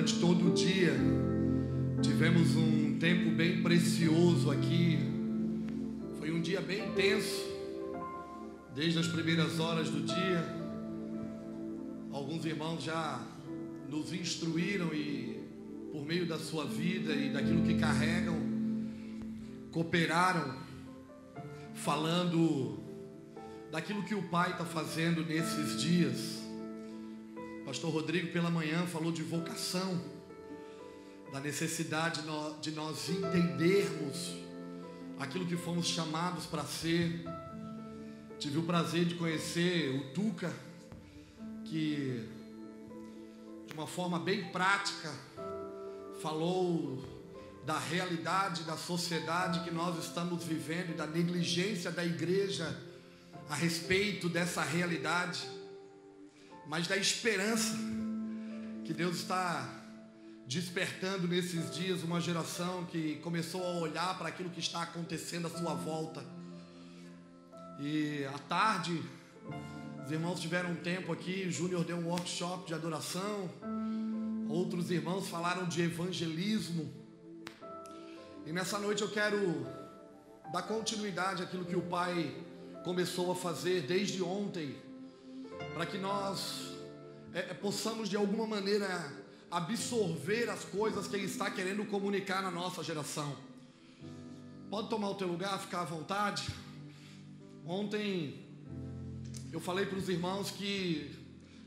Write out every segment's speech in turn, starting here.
durante todo o dia, tivemos um tempo bem precioso aqui. Foi um dia bem intenso, desde as primeiras horas do dia. Alguns irmãos já nos instruíram e, por meio da sua vida e daquilo que carregam, cooperaram, falando daquilo que o Pai está fazendo nesses dias. Pastor Rodrigo, pela manhã, falou de vocação, da necessidade de nós entendermos aquilo que fomos chamados para ser. Tive o prazer de conhecer o Tuca, que de uma forma bem prática falou da realidade da sociedade que nós estamos vivendo e da negligência da igreja a respeito dessa realidade, mas da esperança que Deus está despertando nesses dias uma geração que começou a olhar para aquilo que está acontecendo à sua volta. E à tarde, os irmãos tiveram um tempo aqui, o Júnior deu um workshop de adoração, outros irmãos falaram de evangelismo. E nessa noite eu quero dar continuidade àquilo que o Pai começou a fazer desde ontem, para que nós é, é, possamos de alguma maneira absorver as coisas que Ele está querendo comunicar na nossa geração. Pode tomar o teu lugar, ficar à vontade. Ontem eu falei para os irmãos que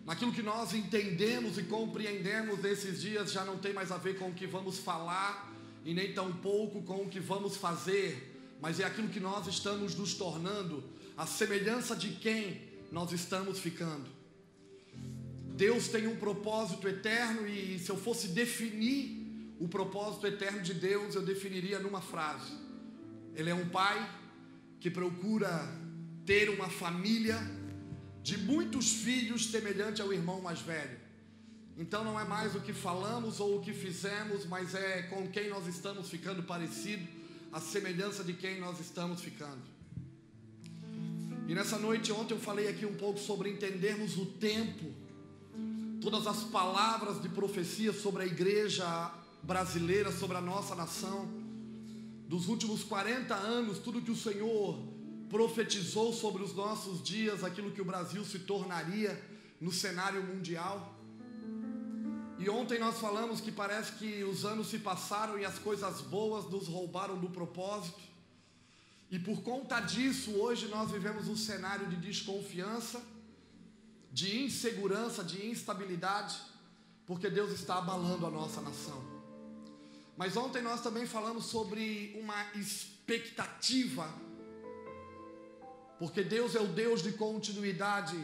naquilo que nós entendemos e compreendemos desses dias já não tem mais a ver com o que vamos falar e nem tão pouco com o que vamos fazer, mas é aquilo que nós estamos nos tornando a semelhança de quem nós estamos ficando. Deus tem um propósito eterno e se eu fosse definir o propósito eterno de Deus, eu definiria numa frase: Ele é um pai que procura ter uma família de muitos filhos semelhante ao irmão mais velho. Então não é mais o que falamos ou o que fizemos, mas é com quem nós estamos ficando parecido, a semelhança de quem nós estamos ficando. E nessa noite, ontem eu falei aqui um pouco sobre entendermos o tempo, todas as palavras de profecia sobre a igreja brasileira, sobre a nossa nação, dos últimos 40 anos, tudo que o Senhor profetizou sobre os nossos dias, aquilo que o Brasil se tornaria no cenário mundial. E ontem nós falamos que parece que os anos se passaram e as coisas boas nos roubaram do propósito. E por conta disso, hoje nós vivemos um cenário de desconfiança, de insegurança, de instabilidade, porque Deus está abalando a nossa nação. Mas ontem nós também falamos sobre uma expectativa, porque Deus é o Deus de continuidade,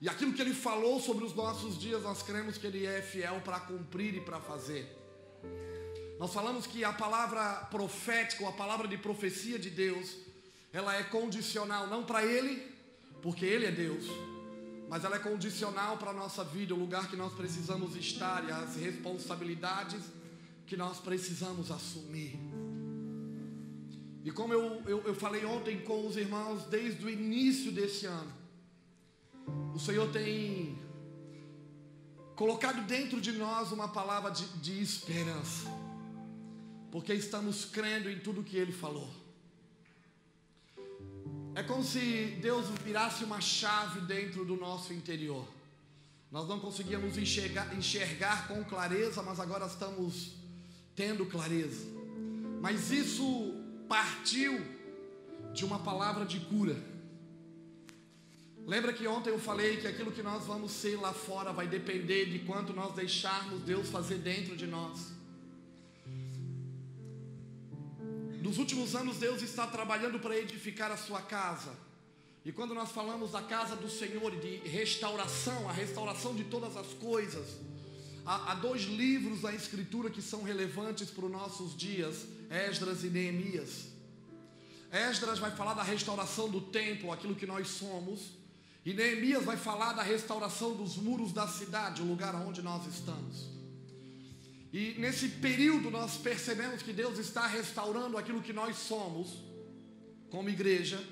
e aquilo que Ele falou sobre os nossos dias, nós cremos que Ele é fiel para cumprir e para fazer. Nós falamos que a palavra profética, ou a palavra de profecia de Deus, ela é condicional não para Ele, porque Ele é Deus, mas ela é condicional para a nossa vida, o lugar que nós precisamos estar e as responsabilidades que nós precisamos assumir. E como eu, eu, eu falei ontem com os irmãos, desde o início desse ano, o Senhor tem colocado dentro de nós uma palavra de, de esperança porque estamos crendo em tudo que Ele falou. É como se Deus virasse uma chave dentro do nosso interior. Nós não conseguíamos enxergar, enxergar com clareza, mas agora estamos tendo clareza. Mas isso partiu de uma palavra de cura. Lembra que ontem eu falei que aquilo que nós vamos ser lá fora vai depender de quanto nós deixarmos Deus fazer dentro de nós. Nos últimos anos, Deus está trabalhando para edificar a sua casa. E quando nós falamos da casa do Senhor e de restauração, a restauração de todas as coisas, há, há dois livros da Escritura que são relevantes para os nossos dias: Esdras e Neemias. Esdras vai falar da restauração do templo, aquilo que nós somos, e Neemias vai falar da restauração dos muros da cidade, o lugar onde nós estamos. E nesse período nós percebemos que Deus está restaurando aquilo que nós somos, como igreja,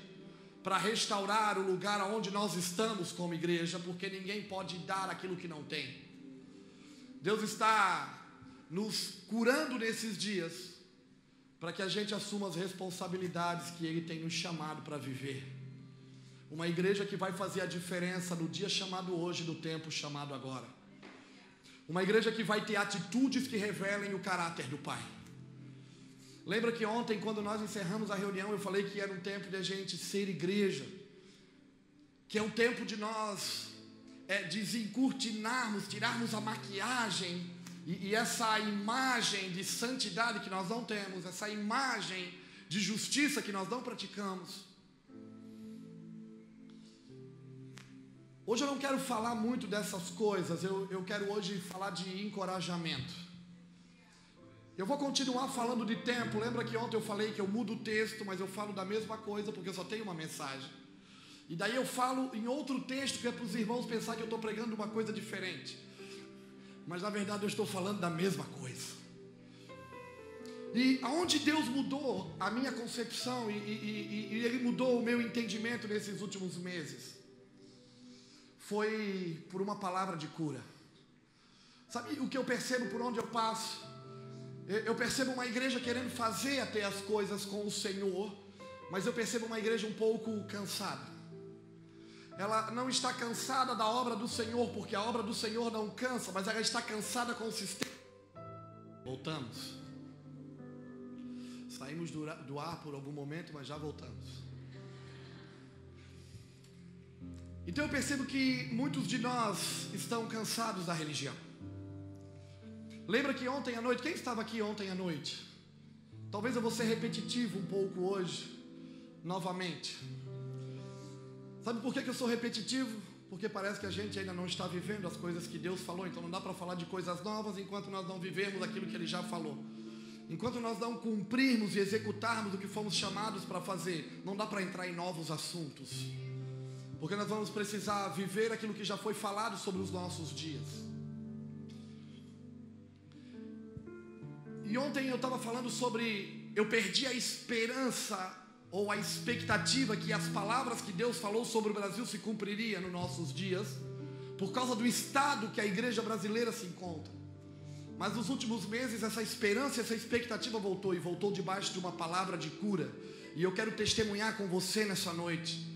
para restaurar o lugar onde nós estamos como igreja, porque ninguém pode dar aquilo que não tem. Deus está nos curando nesses dias para que a gente assuma as responsabilidades que Ele tem nos chamado para viver. Uma igreja que vai fazer a diferença no dia chamado hoje, do tempo chamado agora. Uma igreja que vai ter atitudes que revelem o caráter do Pai. Lembra que ontem, quando nós encerramos a reunião, eu falei que era um tempo de a gente ser igreja, que é um tempo de nós é, desencurtinarmos, tirarmos a maquiagem e, e essa imagem de santidade que nós não temos, essa imagem de justiça que nós não praticamos. Hoje eu não quero falar muito dessas coisas, eu, eu quero hoje falar de encorajamento. Eu vou continuar falando de tempo. Lembra que ontem eu falei que eu mudo o texto, mas eu falo da mesma coisa porque eu só tenho uma mensagem. E daí eu falo em outro texto que é para os irmãos pensar que eu estou pregando uma coisa diferente. Mas na verdade eu estou falando da mesma coisa. E aonde Deus mudou a minha concepção e, e, e, e Ele mudou o meu entendimento nesses últimos meses foi por uma palavra de cura. Sabe o que eu percebo por onde eu passo? Eu percebo uma igreja querendo fazer até as coisas com o Senhor, mas eu percebo uma igreja um pouco cansada. Ela não está cansada da obra do Senhor, porque a obra do Senhor não cansa, mas ela está cansada com o sistema. Voltamos. Saímos do ar por algum momento, mas já voltamos. Então eu percebo que muitos de nós estão cansados da religião. Lembra que ontem à noite, quem estava aqui ontem à noite? Talvez eu vou ser repetitivo um pouco hoje, novamente. Sabe por que, eu sou repetitivo? Porque parece que a gente ainda não está vivendo as coisas que Deus falou, então não dá para falar de coisas novas enquanto nós não vivermos aquilo que Ele já falou. Enquanto nós não cumprirmos e executarmos o que fomos chamados para fazer, não dá para entrar em novos assuntos. Porque nós vamos precisar viver aquilo que já foi falado sobre os nossos dias. E ontem eu estava falando sobre eu perdi a esperança ou a expectativa que as palavras que Deus falou sobre o Brasil se cumpriria nos nossos dias, por causa do estado que a igreja brasileira se encontra. Mas nos últimos meses essa esperança, essa expectativa voltou e voltou debaixo de uma palavra de cura. E eu quero testemunhar com você nessa noite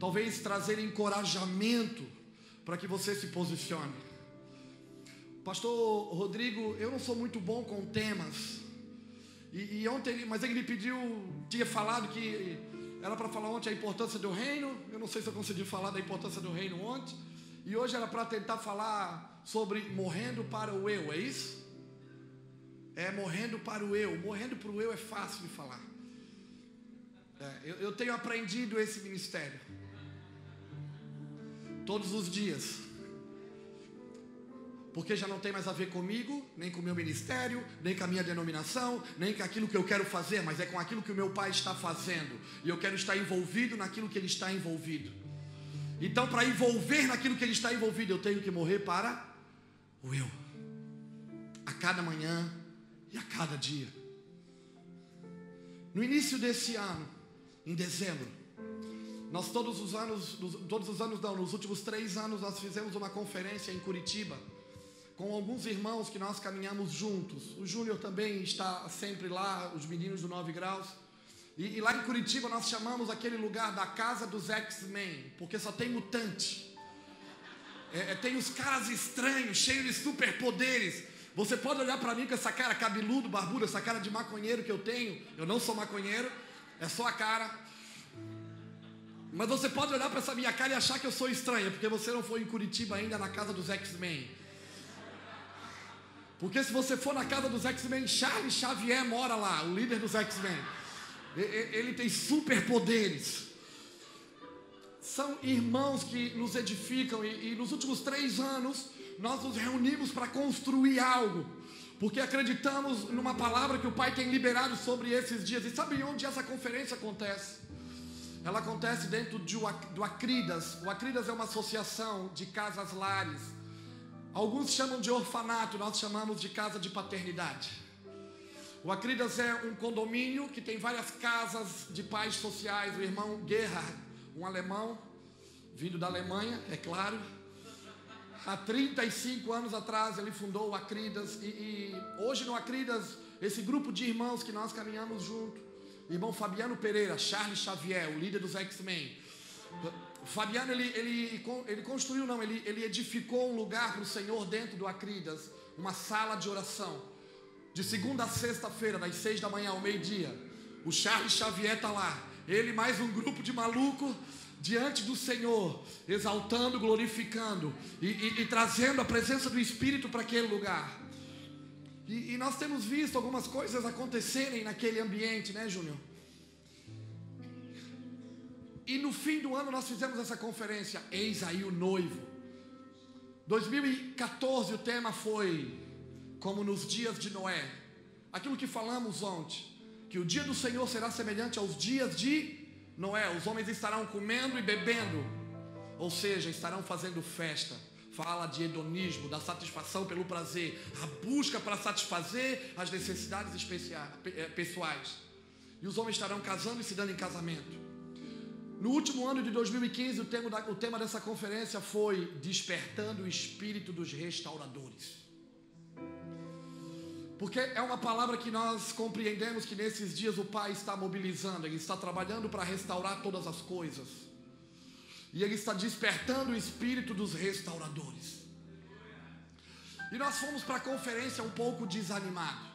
talvez trazer encorajamento para que você se posicione. Pastor Rodrigo, eu não sou muito bom com temas. E, e ontem, mas ele me pediu, tinha falado que era para falar ontem a importância do reino. Eu não sei se eu consegui falar da importância do reino ontem. E hoje era para tentar falar sobre morrendo para o eu, é isso? É morrendo para o eu. Morrendo para o eu é fácil de falar. É, eu, eu tenho aprendido esse ministério todos os dias. Porque já não tem mais a ver comigo, nem com o meu ministério, nem com a minha denominação, nem com aquilo que eu quero fazer, mas é com aquilo que o meu pai está fazendo. E eu quero estar envolvido naquilo que ele está envolvido. Então, para envolver naquilo que ele está envolvido, eu tenho que morrer para o eu. A cada manhã e a cada dia. No início desse ano, em dezembro, nós todos os anos, todos os anos não, nos últimos três anos nós fizemos uma conferência em Curitiba com alguns irmãos que nós caminhamos juntos. O Júnior também está sempre lá, os meninos do Nove Graus. E, e lá em Curitiba nós chamamos aquele lugar da casa dos X-Men, porque só tem mutante. É, é, tem os caras estranhos, cheios de superpoderes. Você pode olhar para mim com essa cara cabeludo, barbudo, essa cara de maconheiro que eu tenho. Eu não sou maconheiro, é só a cara. Mas você pode olhar para essa minha cara e achar que eu sou estranha, porque você não foi em Curitiba ainda na casa dos X-Men. Porque se você for na casa dos X-Men, Charles Xavier mora lá, o líder dos X-Men. Ele tem superpoderes. São irmãos que nos edificam, e, e nos últimos três anos nós nos reunimos para construir algo, porque acreditamos numa palavra que o Pai tem liberado sobre esses dias. E sabe onde essa conferência acontece? Ela acontece dentro de, do Acridas. O Acridas é uma associação de casas lares. Alguns chamam de orfanato, nós chamamos de casa de paternidade. O Acridas é um condomínio que tem várias casas de pais sociais. O irmão Guerra, um alemão, vindo da Alemanha, é claro. Há 35 anos atrás ele fundou o Acridas e, e hoje no Acridas, esse grupo de irmãos que nós caminhamos junto, irmão Fabiano Pereira, Charles Xavier, o líder dos X-Men. Fabiano, ele, ele, ele construiu, não, ele, ele edificou um lugar para o Senhor dentro do Acridas, uma sala de oração. De segunda a sexta-feira, das seis da manhã ao meio-dia. O Charles Xavier está lá. Ele mais um grupo de maluco diante do Senhor, exaltando, glorificando e, e, e trazendo a presença do Espírito para aquele lugar. E, e, nós temos visto algumas coisas acontecerem naquele ambiente, né, Júnior? E no fim do ano nós fizemos essa conferência, Eis aí o noivo. 2014 o tema foi como nos dias de Noé. Aquilo que falamos ontem, que o dia do Senhor será semelhante aos dias de Noé, os homens estarão comendo e bebendo, ou seja, estarão fazendo festa. Fala de hedonismo, da satisfação pelo prazer, a busca para satisfazer as necessidades especiais, eh, pessoais. E os homens estarão casando e se dando em casamento. No último ano de 2015, o tema, da, o tema dessa conferência foi Despertando o Espírito dos Restauradores. Porque é uma palavra que nós compreendemos que nesses dias o Pai está mobilizando, Ele está trabalhando para restaurar todas as coisas. E Ele está despertando o espírito dos restauradores. E nós fomos para a conferência um pouco desanimado.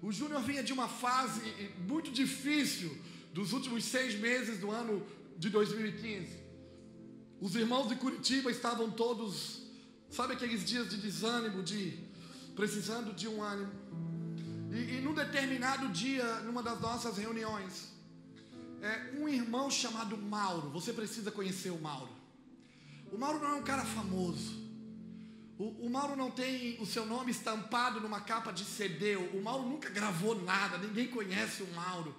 O Júnior vinha de uma fase muito difícil dos últimos seis meses do ano de 2015. Os irmãos de Curitiba estavam todos, sabe aqueles dias de desânimo, de precisando de um ânimo. E, e num determinado dia, numa das nossas reuniões, é, um irmão chamado Mauro, você precisa conhecer o Mauro. O Mauro não é um cara famoso. O, o, Mauro não tem o seu nome estampado numa capa de CD. O Mauro nunca gravou nada, ninguém conhece o Mauro.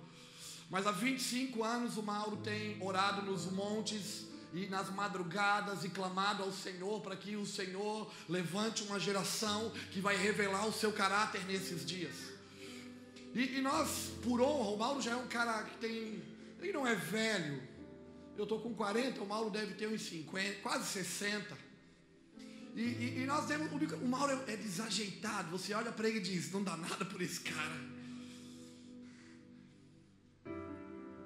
Mas há 25 anos o Mauro tem orado nos montes e nas madrugadas e clamado ao Senhor para que o Senhor levante uma geração que vai revelar o seu caráter nesses dias. E, e nós, por honra, o Mauro já é um cara que tem. Ele não é velho. Eu estou com 40, o Mauro deve ter uns 50, quase 60. E, e, e nós temos. O Mauro é, é desajeitado. Você olha para ele e diz: não dá nada por esse cara.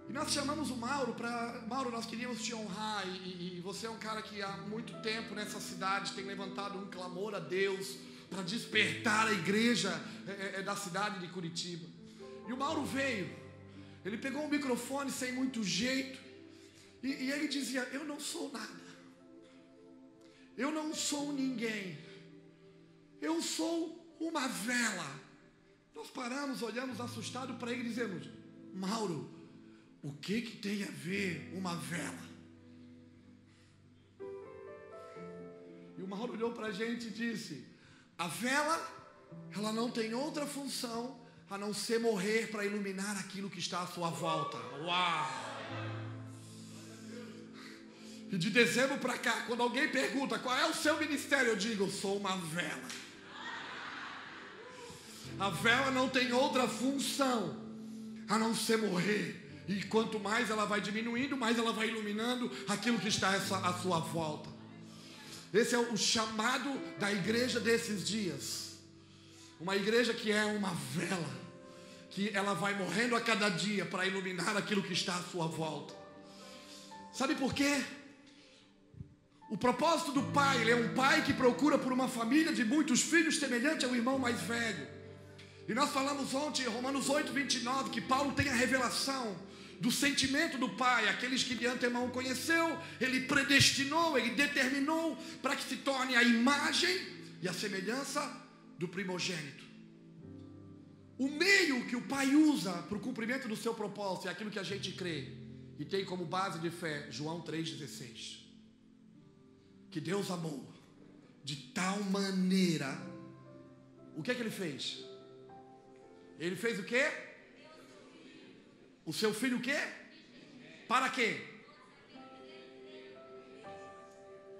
E nós chamamos o Mauro para. Mauro, nós queríamos te honrar. E, e, você é um cara que há muito tempo nessa cidade tem levantado um clamor a Deus para despertar a igreja é, é, é, da cidade de Curitiba. E o Mauro veio. Ele pegou um microfone sem muito jeito. E, e ele dizia: Eu não sou nada. Eu não sou ninguém. Eu sou uma vela. Nós paramos, olhamos assustados para ele e dizemos: Mauro, o que que tem a ver uma vela? E o Mauro olhou para a gente e disse: a vela, ela não tem outra função a não ser morrer para iluminar aquilo que está à sua volta. Uau! E de dezembro para cá, quando alguém pergunta qual é o seu ministério, eu digo: eu sou uma vela. A vela não tem outra função a não ser morrer e quanto mais ela vai diminuindo, mais ela vai iluminando aquilo que está à sua volta. Esse é o chamado da igreja desses dias. Uma igreja que é uma vela, que ela vai morrendo a cada dia para iluminar aquilo que está à sua volta. Sabe por quê? O propósito do pai, ele é um pai que procura por uma família de muitos filhos semelhante ao irmão mais velho. E nós falamos ontem, Romanos 8, 29, que Paulo tem a revelação do sentimento do Pai, aqueles que de antemão conheceu, ele predestinou, ele determinou para que se torne a imagem e a semelhança do primogênito. O meio que o Pai usa para o cumprimento do seu propósito é aquilo que a gente crê e tem como base de fé João 3,16. Que Deus amou de tal maneira. O que é que ele fez? Ele fez o quê? O seu filho o quê? Para quê?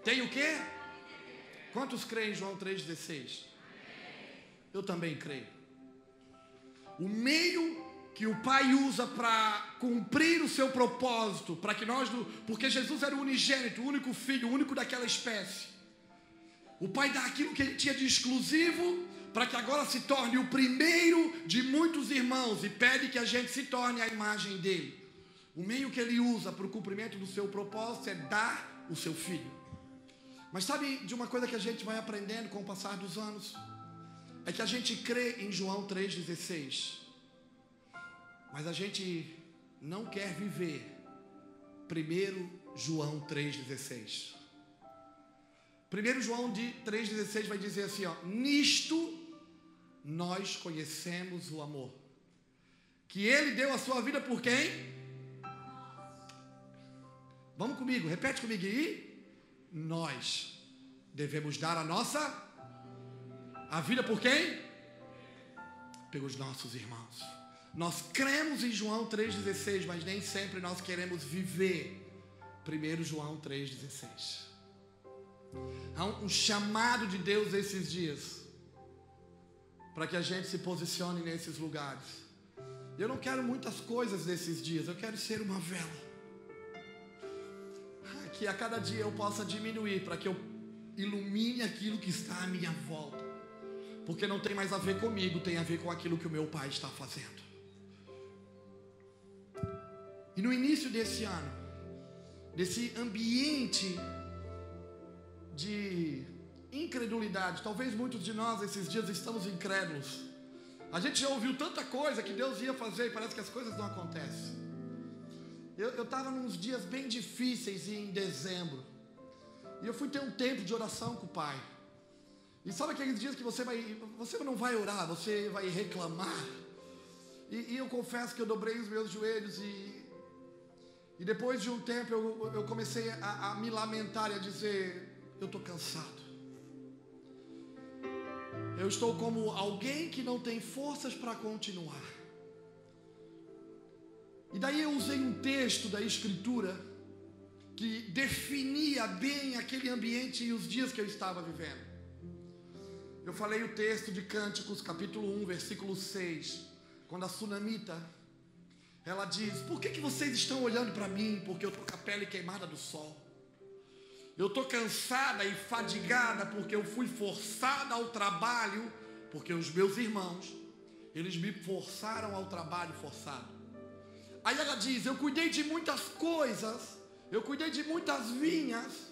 Tem o quê? Quantos creem em João 3,16? Eu também creio. O meio que o Pai usa para cumprir o seu propósito, para que nós, porque Jesus era o unigênito, o único filho, o único daquela espécie. O Pai dá aquilo que ele tinha de exclusivo para que agora se torne o primeiro de muitos irmãos e pede que a gente se torne a imagem dele. O meio que ele usa para o cumprimento do seu propósito é dar o seu filho. Mas sabe de uma coisa que a gente vai aprendendo com o passar dos anos? É que a gente crê em João 3,16, mas a gente não quer viver primeiro João 3,16. Primeiro João 3,16 vai dizer assim: ó, nisto nós conhecemos o amor. Que ele deu a sua vida por quem? Vamos comigo, repete comigo aí. Nós devemos dar a nossa a vida por quem? Pelos nossos irmãos. Nós cremos em João 3,16, mas nem sempre nós queremos viver. Primeiro João 3,16. Há um chamado de Deus esses dias para que a gente se posicione nesses lugares. Eu não quero muitas coisas nesses dias, eu quero ser uma vela. Que a cada dia eu possa diminuir para que eu ilumine aquilo que está à minha volta. Porque não tem mais a ver comigo, tem a ver com aquilo que o meu pai está fazendo. E no início desse ano, desse ambiente de incredulidade. Talvez muitos de nós esses dias estamos incrédulos. A gente já ouviu tanta coisa que Deus ia fazer e parece que as coisas não acontecem. Eu estava nos dias bem difíceis em dezembro. E eu fui ter um tempo de oração com o Pai. E sabe aqueles dias que você vai, você não vai orar, você vai reclamar. E, e eu confesso que eu dobrei os meus joelhos e, e depois de um tempo eu, eu comecei a, a me lamentar e a dizer, eu estou cansado. Eu estou como alguém que não tem forças para continuar. E daí eu usei um texto da Escritura que definia bem aquele ambiente e os dias que eu estava vivendo. Eu falei o texto de Cânticos, capítulo 1, versículo 6, quando a sunamita ela diz: Por que, que vocês estão olhando para mim? Porque eu estou com a pele queimada do sol. Eu estou cansada e fadigada porque eu fui forçada ao trabalho, porque os meus irmãos, eles me forçaram ao trabalho forçado. Aí ela diz: Eu cuidei de muitas coisas, eu cuidei de muitas vinhas,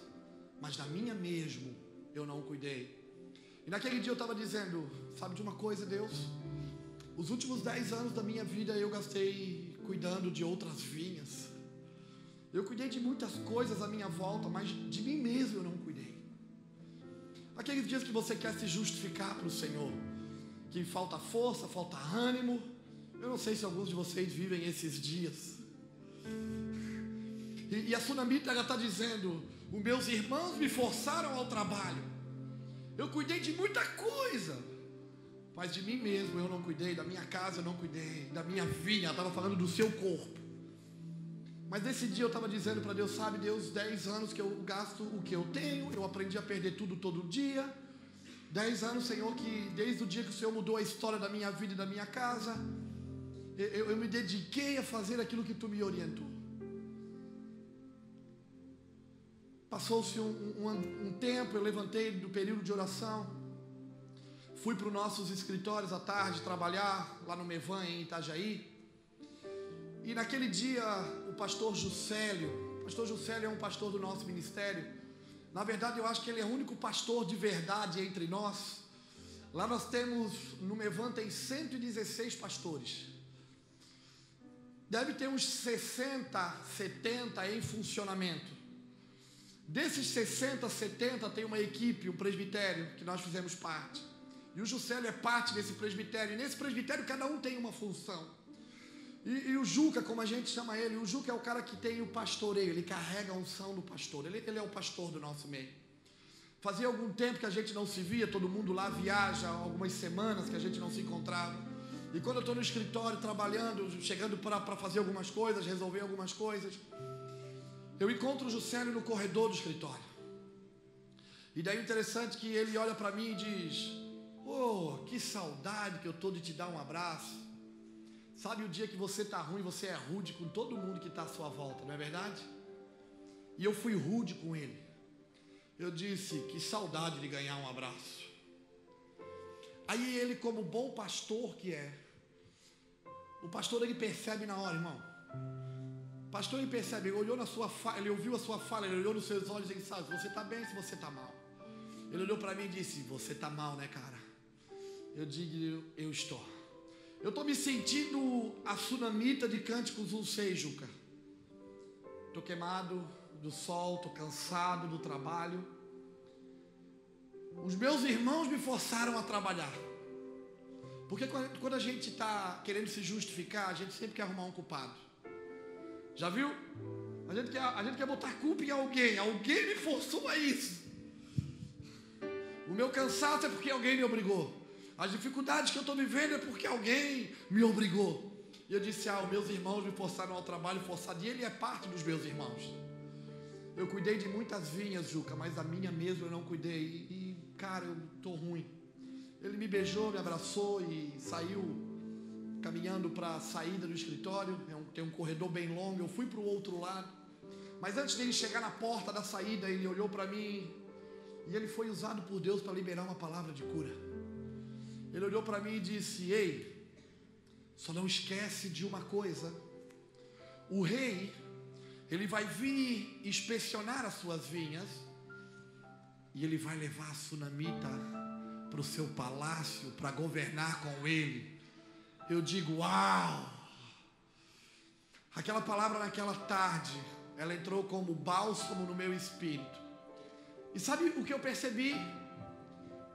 mas da minha mesmo eu não cuidei. E naquele dia eu estava dizendo: Sabe de uma coisa, Deus? Os últimos dez anos da minha vida eu gastei cuidando de outras vinhas. Eu cuidei de muitas coisas à minha volta, mas de mim mesmo eu não cuidei. Aqueles dias que você quer se justificar para o Senhor, que falta força, falta ânimo. Eu não sei se alguns de vocês vivem esses dias. E, e a Sunamita está dizendo: os meus irmãos me forçaram ao trabalho. Eu cuidei de muita coisa, mas de mim mesmo eu não cuidei, da minha casa eu não cuidei, da minha vinha, ela estava falando do seu corpo. Mas nesse dia eu estava dizendo para Deus, sabe, Deus, 10 anos que eu gasto o que eu tenho, eu aprendi a perder tudo todo dia. 10 anos, Senhor, que desde o dia que o Senhor mudou a história da minha vida e da minha casa, eu, eu me dediquei a fazer aquilo que tu me orientou. Passou-se um, um, um, tempo, eu levantei do período de oração, fui para os nossos escritórios à tarde trabalhar lá no Mevan, em Itajaí. E naquele dia, o pastor Juscelio, o pastor Juscelio é um pastor do nosso ministério. Na verdade, eu acho que ele é o único pastor de verdade entre nós. Lá nós temos, no Mevan tem 116 pastores. Deve ter uns 60, 70 em funcionamento. Desses 60, 70 tem uma equipe, um presbitério, que nós fizemos parte. E o Juscelio é parte desse presbitério. E nesse presbitério cada um tem uma função. E, e, o Juca, como a gente chama ele, o Juca é o cara que tem o pastoreio, ele carrega a unção do pastor, ele, ele é o pastor do nosso meio. Fazia algum tempo que a gente não se via, todo mundo lá viaja, algumas semanas que a gente não se encontrava. E quando eu estou no escritório trabalhando, chegando para fazer algumas coisas, resolver algumas coisas, eu encontro o Juscelio no corredor do escritório. E daí é interessante que ele olha para mim e diz: Oh, que saudade que eu estou de te dar um abraço. Sabe o dia que você está ruim, você é rude com todo mundo que está à sua volta, não é verdade? E eu fui rude com ele. Eu disse, que saudade de ganhar um abraço. Aí ele, como bom pastor que é, o pastor ele percebe na hora, irmão. Pastor ele percebe, ele olhou na sua fala, ele ouviu a sua fala, ele olhou nos seus olhos e sabe, você está bem se você está mal. Ele olhou para mim e disse, você está mal, né, cara? Eu digo, eu estou. Eu estou me sentindo a tsunamita de cânticos não sei, Juca. Estou queimado do sol, estou cansado do trabalho. Os meus irmãos me forçaram a trabalhar. Porque quando a gente está querendo se justificar, a gente sempre quer arrumar um culpado. Já viu? A gente quer, a gente quer botar culpa em alguém. Alguém me forçou a isso. O meu cansaço é porque alguém me obrigou. As dificuldades que eu estou vivendo é porque alguém me obrigou. E eu disse: Ah, meus irmãos me forçaram ao trabalho forçado. E ele é parte dos meus irmãos. Eu cuidei de muitas vinhas, Juca, mas a minha mesmo eu não cuidei. E, cara, eu estou ruim. Ele me beijou, me abraçou e saiu caminhando para a saída do escritório. É tem um corredor bem longo. Eu fui para o outro lado. Mas antes dele chegar na porta da saída, ele olhou para mim e ele foi usado por Deus para liberar uma palavra de cura. Ele olhou para mim e disse: Ei, só não esquece de uma coisa. O rei, ele vai vir inspecionar as suas vinhas e ele vai levar a sunamita para o seu palácio para governar com ele. Eu digo: Uau! Aquela palavra naquela tarde, ela entrou como bálsamo no meu espírito. E sabe o que eu percebi?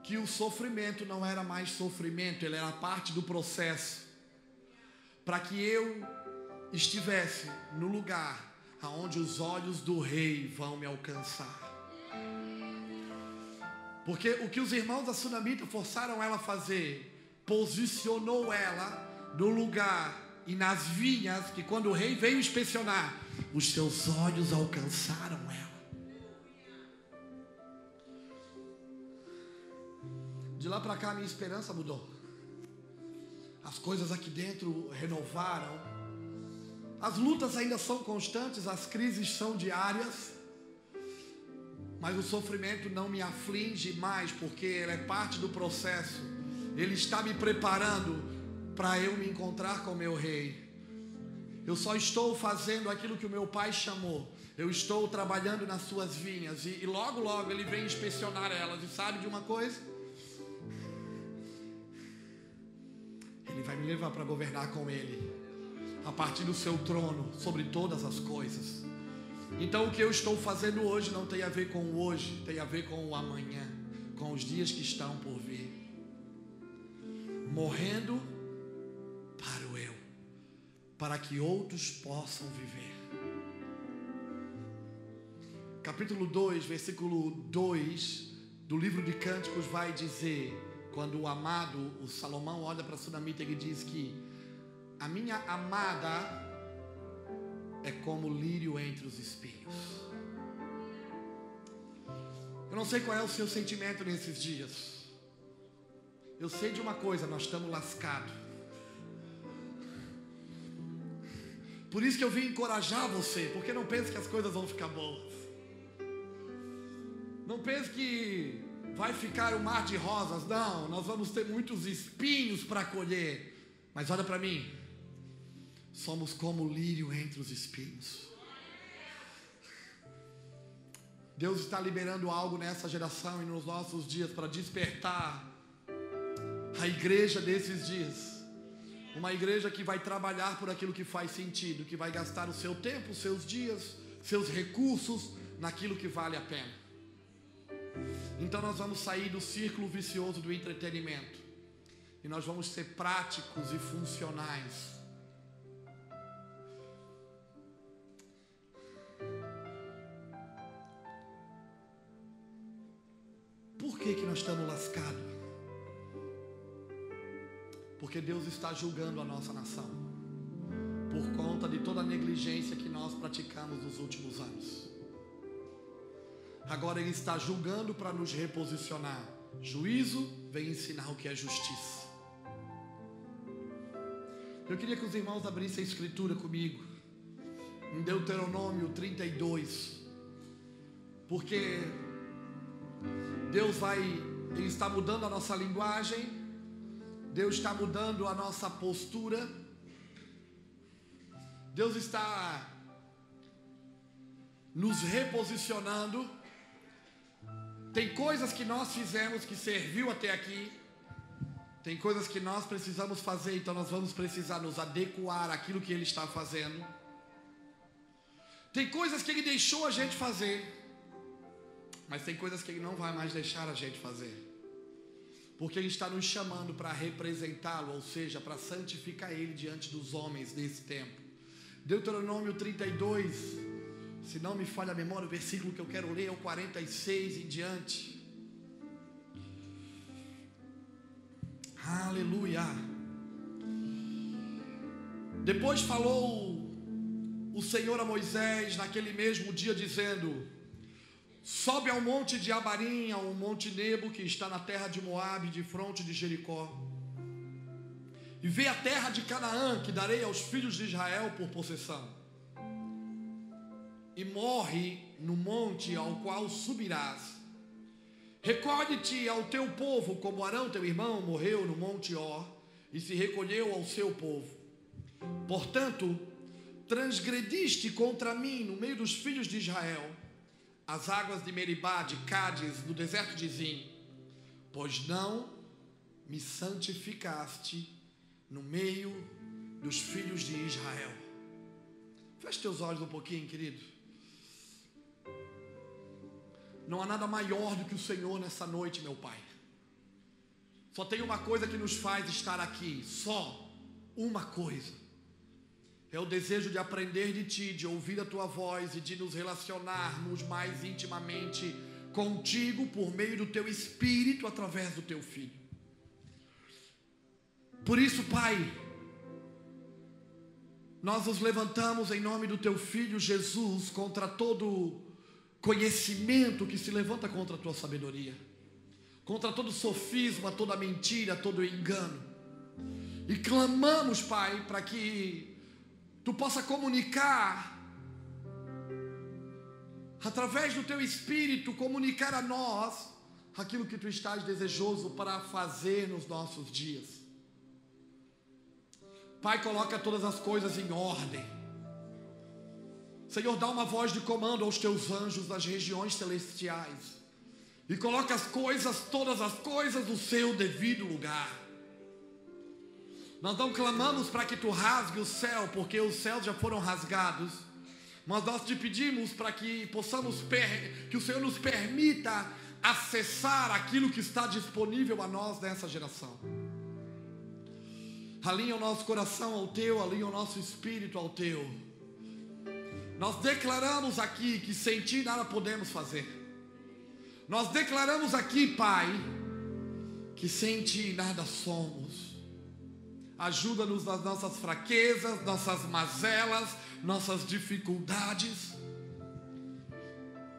que o sofrimento não era mais sofrimento, ele era parte do processo. Para que eu estivesse no lugar aonde os olhos do rei vão me alcançar. Porque o que os irmãos da Sunamita forçaram ela a fazer, posicionou ela no lugar e nas vinhas que quando o rei veio inspecionar, os seus olhos alcançaram ela. De lá para cá, minha esperança mudou. As coisas aqui dentro renovaram. As lutas ainda são constantes, as crises são diárias. Mas o sofrimento não me aflige mais, porque ele é parte do processo. Ele está me preparando para eu me encontrar com meu rei. Eu só estou fazendo aquilo que o meu pai chamou. Eu estou trabalhando nas suas vinhas. E, e logo, logo ele vem inspecionar elas. E sabe de uma coisa? Ele vai me levar para governar com Ele, a partir do seu trono, sobre todas as coisas. Então, o que eu estou fazendo hoje não tem a ver com o hoje, tem a ver com o amanhã, com os dias que estão por vir. Morrendo para que outros possam viver. Capítulo 2, versículo 2 do livro de Cânticos vai dizer: quando o amado, o Salomão, olha para a Sunamita, ele diz que a minha amada é como lírio entre os espinhos. Eu não sei qual é o seu sentimento nesses dias. Eu sei de uma coisa, nós estamos lascados. Por isso que eu vim encorajar você, porque não pense que as coisas vão ficar boas. Não pense que vai ficar um mar de rosas. Não, nós vamos ter muitos espinhos para colher. Mas olha para mim, somos como lírio entre os espinhos. Deus está liberando algo nessa geração e nos nossos dias para despertar a igreja desses dias. Uma igreja que vai trabalhar por aquilo que faz sentido, que vai gastar o seu tempo, seus dias, seus recursos naquilo que vale a pena. Então nós vamos sair do círculo vicioso do entretenimento. E nós vamos ser práticos e funcionais. Por que, que nós estamos lascados? Porque Deus está julgando a nossa nação. Por conta de toda a negligência que nós praticamos nos últimos anos. Agora Ele está julgando para nos reposicionar. Juízo vem ensinar o que é justiça. Eu queria que os irmãos abrissem a escritura comigo, em Deuteronômio 32, porque Deus vai, Ele está mudando a nossa linguagem, Deus está mudando a nossa postura, Deus está nos reposicionando. Tem coisas que nós fizemos que serviu até aqui, tem coisas que nós precisamos fazer, então nós vamos precisar nos adequar àquilo que Ele está fazendo. Tem coisas que Ele deixou a gente fazer, mas tem coisas que Ele não vai mais deixar a gente fazer, porque Ele está nos chamando para representá-lo, ou seja, para santificar Ele diante dos homens nesse tempo. Deuteronômio 32, se não me falha a memória, o versículo que eu quero ler é o 46 em diante. Aleluia. Depois falou o Senhor a Moisés naquele mesmo dia, dizendo: Sobe ao monte de Abarim, ao monte Nebo, que está na terra de Moabe, de fronte de Jericó. E vê a terra de Canaã, que darei aos filhos de Israel por possessão. E morre no monte ao qual subirás Recorde-te ao teu povo, como Arão, teu irmão, morreu no monte Or e se recolheu ao seu povo. Portanto, transgrediste contra mim no meio dos filhos de Israel as águas de Meribá, de Cádiz, no deserto de Zim, pois não me santificaste no meio dos filhos de Israel. Feche teus olhos um pouquinho, querido. Não há nada maior do que o Senhor nessa noite, meu Pai. Só tem uma coisa que nos faz estar aqui, só uma coisa. É o desejo de aprender de Ti, de ouvir a Tua voz e de nos relacionarmos mais intimamente contigo por meio do Teu Espírito através do Teu Filho. Por isso, Pai, nós nos levantamos em nome do Teu Filho Jesus contra todo conhecimento que se levanta contra a tua sabedoria, contra todo sofisma, toda mentira, todo engano. E clamamos, Pai, para que tu possa comunicar através do teu espírito comunicar a nós aquilo que tu estás desejoso para fazer nos nossos dias. Pai, coloca todas as coisas em ordem Senhor, dá uma voz de comando aos teus anjos das regiões celestiais. E coloca as coisas, todas as coisas, no seu devido lugar. Nós não clamamos para que tu rasgue o céu, porque os céus já foram rasgados. Mas nós te pedimos para que possamos, que o Senhor nos permita acessar aquilo que está disponível a nós nessa geração. Alinha o nosso coração ao teu, alinha o nosso espírito ao teu. Nós declaramos aqui que sem ti nada podemos fazer. Nós declaramos aqui, Pai, que sem ti nada somos. Ajuda-nos nas nossas fraquezas, nossas mazelas, nossas dificuldades.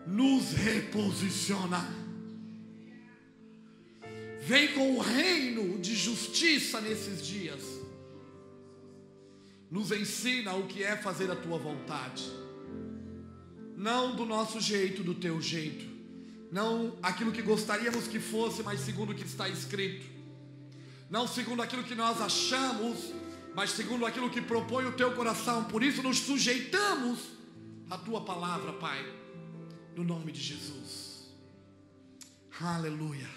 Nos reposiciona. Vem com o reino de justiça nesses dias. Nos ensina o que é fazer a tua vontade não do nosso jeito, do teu jeito, não aquilo que gostaríamos que fosse, mas segundo o que está escrito, não segundo aquilo que nós achamos, mas segundo aquilo que propõe o teu coração. Por isso nos sujeitamos à tua palavra, Pai, no nome de Jesus. Aleluia.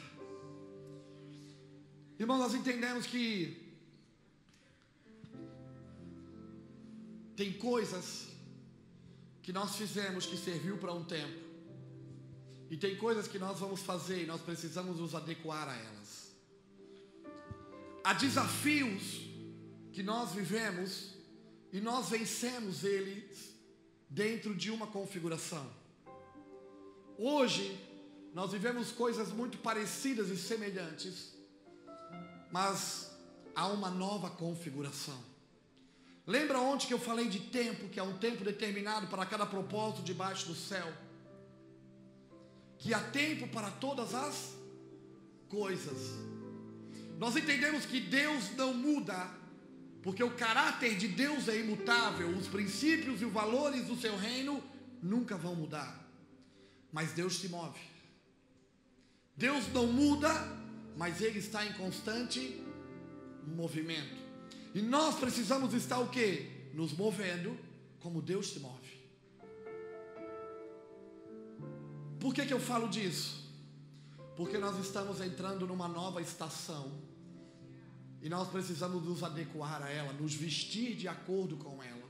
Irmãos, nós entendemos que tem coisas que nós fizemos que serviu para um tempo. E tem coisas que nós vamos fazer e nós precisamos nos adequar a elas. Há desafios que nós vivemos e nós vencemos eles dentro de uma configuração. Hoje, nós vivemos coisas muito parecidas e semelhantes, mas há uma nova configuração. Lembra ontem que eu falei de tempo, que é um tempo determinado para cada propósito debaixo do céu? Que há tempo para todas as coisas. Nós entendemos que Deus não muda Porque o caráter de Deus é imutável, os princípios e os valores do seu reino nunca vão mudar. Mas Deus se move. Deus não muda, mas Ele está em constante movimento. E nós precisamos estar o quê? Nos movendo como Deus se move. Por que, que eu falo disso? Porque nós estamos entrando numa nova estação e nós precisamos nos adequar a ela, nos vestir de acordo com ela.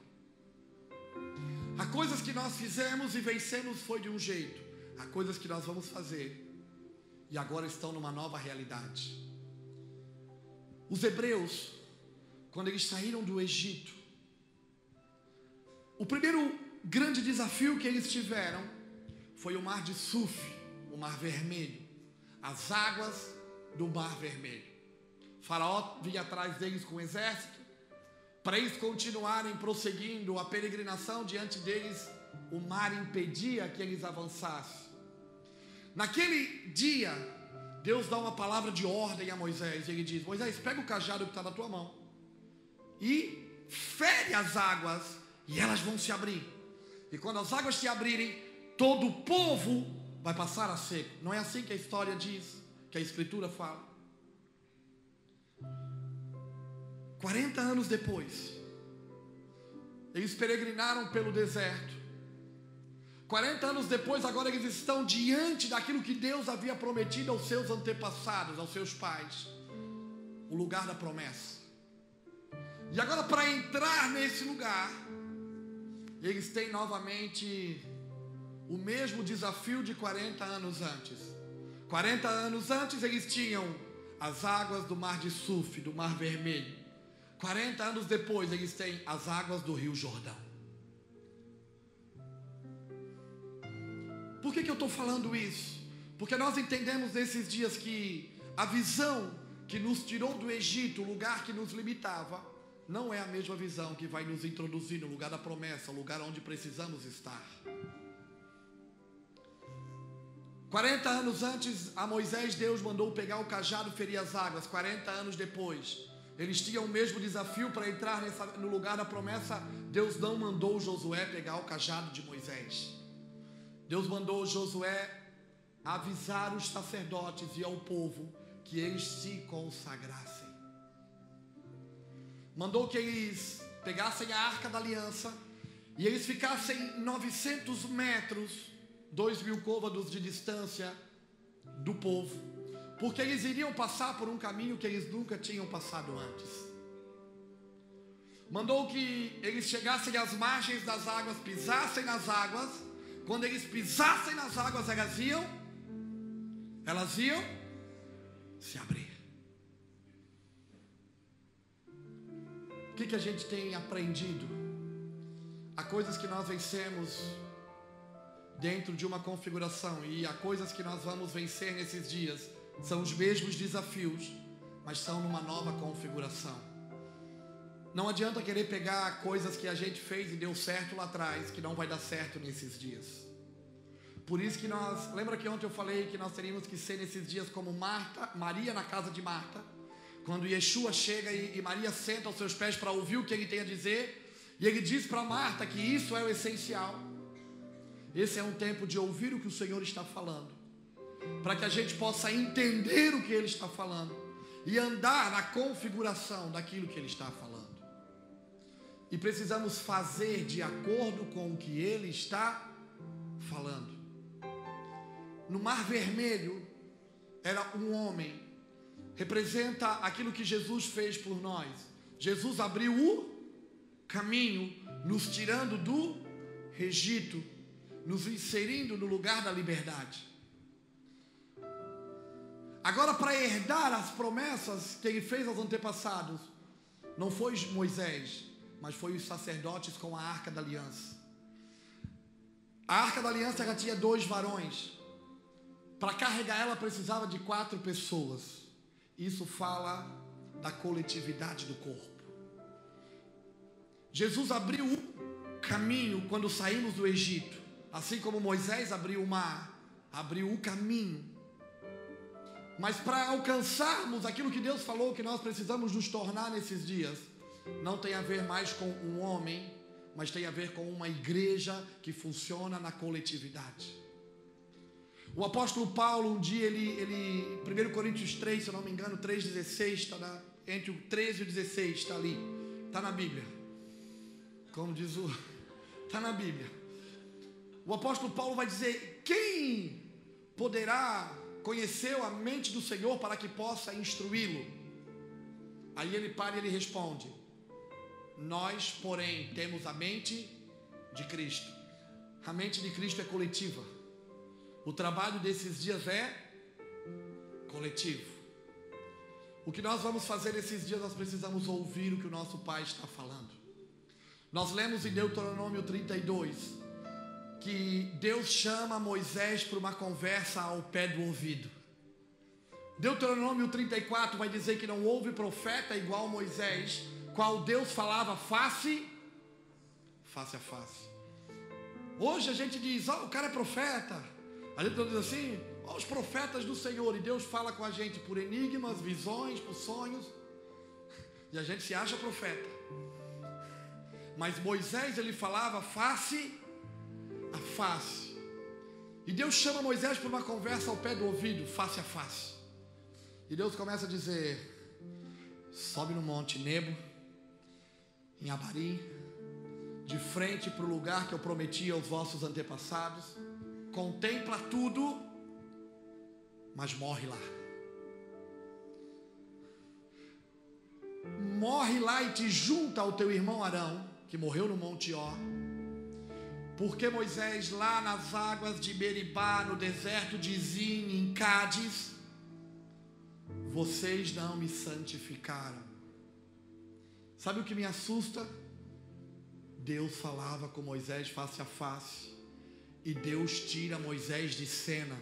Há coisas que nós fizemos e vencemos foi de um jeito, há coisas que nós vamos fazer e agora estão numa nova realidade. Os hebreus, quando eles saíram do Egito, o primeiro grande desafio que eles tiveram foi o mar de Suf, o mar vermelho, as águas do mar vermelho. Faraó vinha atrás deles com o exército, para eles continuarem prosseguindo a peregrinação diante deles, o mar impedia que eles avançassem. Naquele dia, Deus dá uma palavra de ordem a Moisés. Ele diz: Moisés, pega o cajado que está na tua mão e fere as águas, e elas vão se abrir. E quando as águas se abrirem, todo o povo vai passar a seco. Não é assim que a história diz, que a Escritura fala. 40 anos depois, eles peregrinaram pelo deserto. 40 anos depois, agora eles estão diante daquilo que Deus havia prometido aos seus antepassados, aos seus pais o lugar da promessa. E agora, para entrar nesse lugar, eles têm novamente o mesmo desafio de 40 anos antes. 40 anos antes, eles tinham as águas do mar de Suf, do mar vermelho. 40 anos depois, eles têm as águas do rio Jordão. Por que, que eu estou falando isso? Porque nós entendemos nesses dias que a visão que nos tirou do Egito, o lugar que nos limitava, não é a mesma visão que vai nos introduzir no lugar da promessa, o lugar onde precisamos estar. 40 anos antes, a Moisés Deus mandou pegar o cajado e ferir as águas. 40 anos depois, eles tinham o mesmo desafio para entrar nessa, no lugar da promessa. Deus não mandou Josué pegar o cajado de Moisés. Deus mandou Josué avisar os sacerdotes e ao povo que eles se consagrassem. Mandou que eles pegassem a arca da aliança e eles ficassem 900 metros, dois mil côvados de distância do povo, porque eles iriam passar por um caminho que eles nunca tinham passado antes. Mandou que eles chegassem às margens das águas, pisassem nas águas quando eles pisassem nas águas, elas iam, elas iam se abrir. O que, que a gente tem aprendido? Há coisas que nós vencemos dentro de uma configuração, e há coisas que nós vamos vencer nesses dias. São os mesmos desafios, mas são numa nova configuração. Não adianta querer pegar coisas que a gente fez e deu certo lá atrás, que não vai dar certo nesses dias. Por isso que nós, lembra que ontem eu falei que nós teríamos que ser nesses dias como Marta, Maria na casa de Marta, quando Yeshua chega e, e Maria senta aos seus pés para ouvir o que ele tem a dizer, e ele diz para Marta que isso é o essencial. Esse é um tempo de ouvir o que o Senhor está falando, para que a gente possa entender o que ele está falando e andar na configuração daquilo que ele está falando e precisamos fazer de acordo com o que ele está falando. No Mar Vermelho era um homem, representa aquilo que Jesus fez por nós. Jesus abriu o caminho, nos tirando do Egito, nos inserindo no lugar da liberdade. Agora, para herdar as promessas que ele fez aos antepassados, não foi Moisés, mas foi os sacerdotes com a arca da aliança. A arca da aliança ela tinha dois varões. Para carregar ela precisava de quatro pessoas. Isso fala da coletividade do corpo. Jesus abriu o caminho quando saímos do Egito, assim como Moisés abriu o mar, abriu o caminho. Mas para alcançarmos aquilo que Deus falou que nós precisamos nos tornar nesses dias, não tem a ver mais com um homem, mas tem a ver com uma igreja que funciona na coletividade. O apóstolo Paulo, um dia, ele, ele 1 Coríntios 3, se eu não me engano, 3,16, está entre o 13 e o 16, está ali, está na Bíblia. Como diz o. Está na Bíblia. O apóstolo Paulo vai dizer: quem poderá conhecer a mente do Senhor para que possa instruí-lo? Aí ele para e ele responde: Nós, porém, temos a mente de Cristo. A mente de Cristo é coletiva. O trabalho desses dias é coletivo. O que nós vamos fazer nesses dias, nós precisamos ouvir o que o nosso Pai está falando. Nós lemos em Deuteronômio 32 que Deus chama Moisés para uma conversa ao pé do ouvido. Deuteronômio 34 vai dizer que não houve profeta igual Moisés, qual Deus falava face, face a face. Hoje a gente diz, oh, o cara é profeta. A gente diz assim, oh, os profetas do Senhor, e Deus fala com a gente por enigmas, visões, por sonhos, e a gente se acha profeta. Mas Moisés ele falava face a face. E Deus chama Moisés para uma conversa ao pé do ouvido, face a face. E Deus começa a dizer: sobe no monte Nebo, em Abarim, de frente para o lugar que eu prometi aos vossos antepassados, contempla tudo, mas morre lá. Morre lá e te junta ao teu irmão Arão, que morreu no Monte Ó. Porque Moisés, lá nas águas de Meribá, no deserto de Zin, em Cádiz, vocês não me santificaram. Sabe o que me assusta? Deus falava com Moisés face a face, e Deus tira Moisés de cena.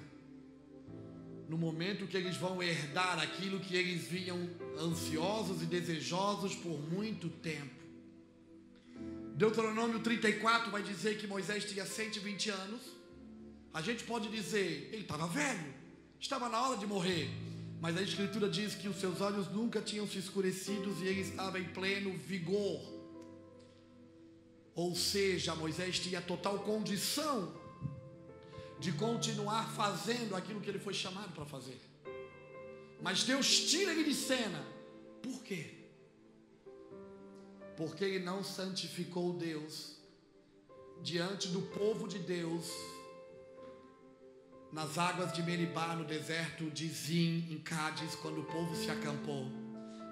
No momento que eles vão herdar aquilo que eles vinham ansiosos e desejosos por muito tempo. Deuteronômio 34 vai dizer que Moisés tinha 120 anos. A gente pode dizer, ele estava velho, estava na hora de morrer. Mas a Escritura diz que os seus olhos nunca tinham se escurecidos e ele estava em pleno vigor. Ou seja, Moisés tinha total condição de continuar fazendo aquilo que ele foi chamado para fazer. Mas Deus tira ele de cena. Por quê? Porque ele não santificou Deus diante do povo de Deus nas águas de Meribá, no deserto de Zim, em Cádiz, quando o povo se acampou.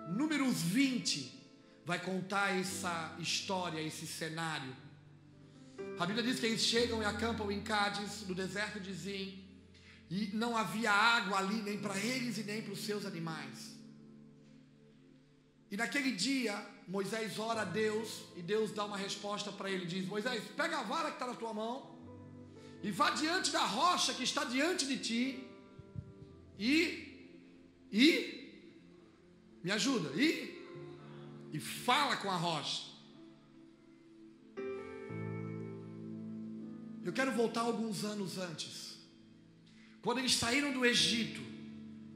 Números 20 vai contar essa história, esse cenário. A Bíblia diz que eles chegam e acampam em Cádiz, no deserto de Zim, e não havia água ali nem para eles e nem para os seus animais. E naquele dia, Moisés ora a Deus e Deus dá uma resposta para ele: diz, Moisés, pega a vara que está na tua mão e vá diante da rocha que está diante de ti e e me ajuda e e fala com a rocha. Eu quero voltar alguns anos antes. Quando eles saíram do Egito,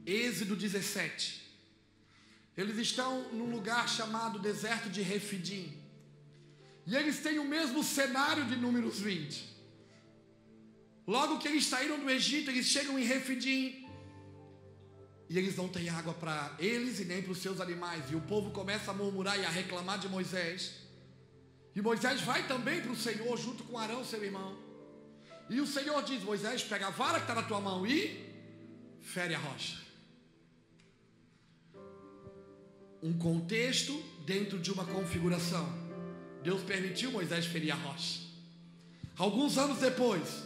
Êxodo 17. Eles estão num lugar chamado deserto de Refidim. E eles têm o mesmo cenário de Números 20. Logo que eles saíram do Egito, eles chegam em Refidim. E eles não têm água para eles e nem para os seus animais. E o povo começa a murmurar e a reclamar de Moisés. E Moisés vai também para o Senhor junto com Arão, seu irmão. E o Senhor diz: Moisés, pega a vara que está na tua mão e fere a rocha. Um contexto dentro de uma configuração. Deus permitiu Moisés ferir a rocha. Alguns anos depois,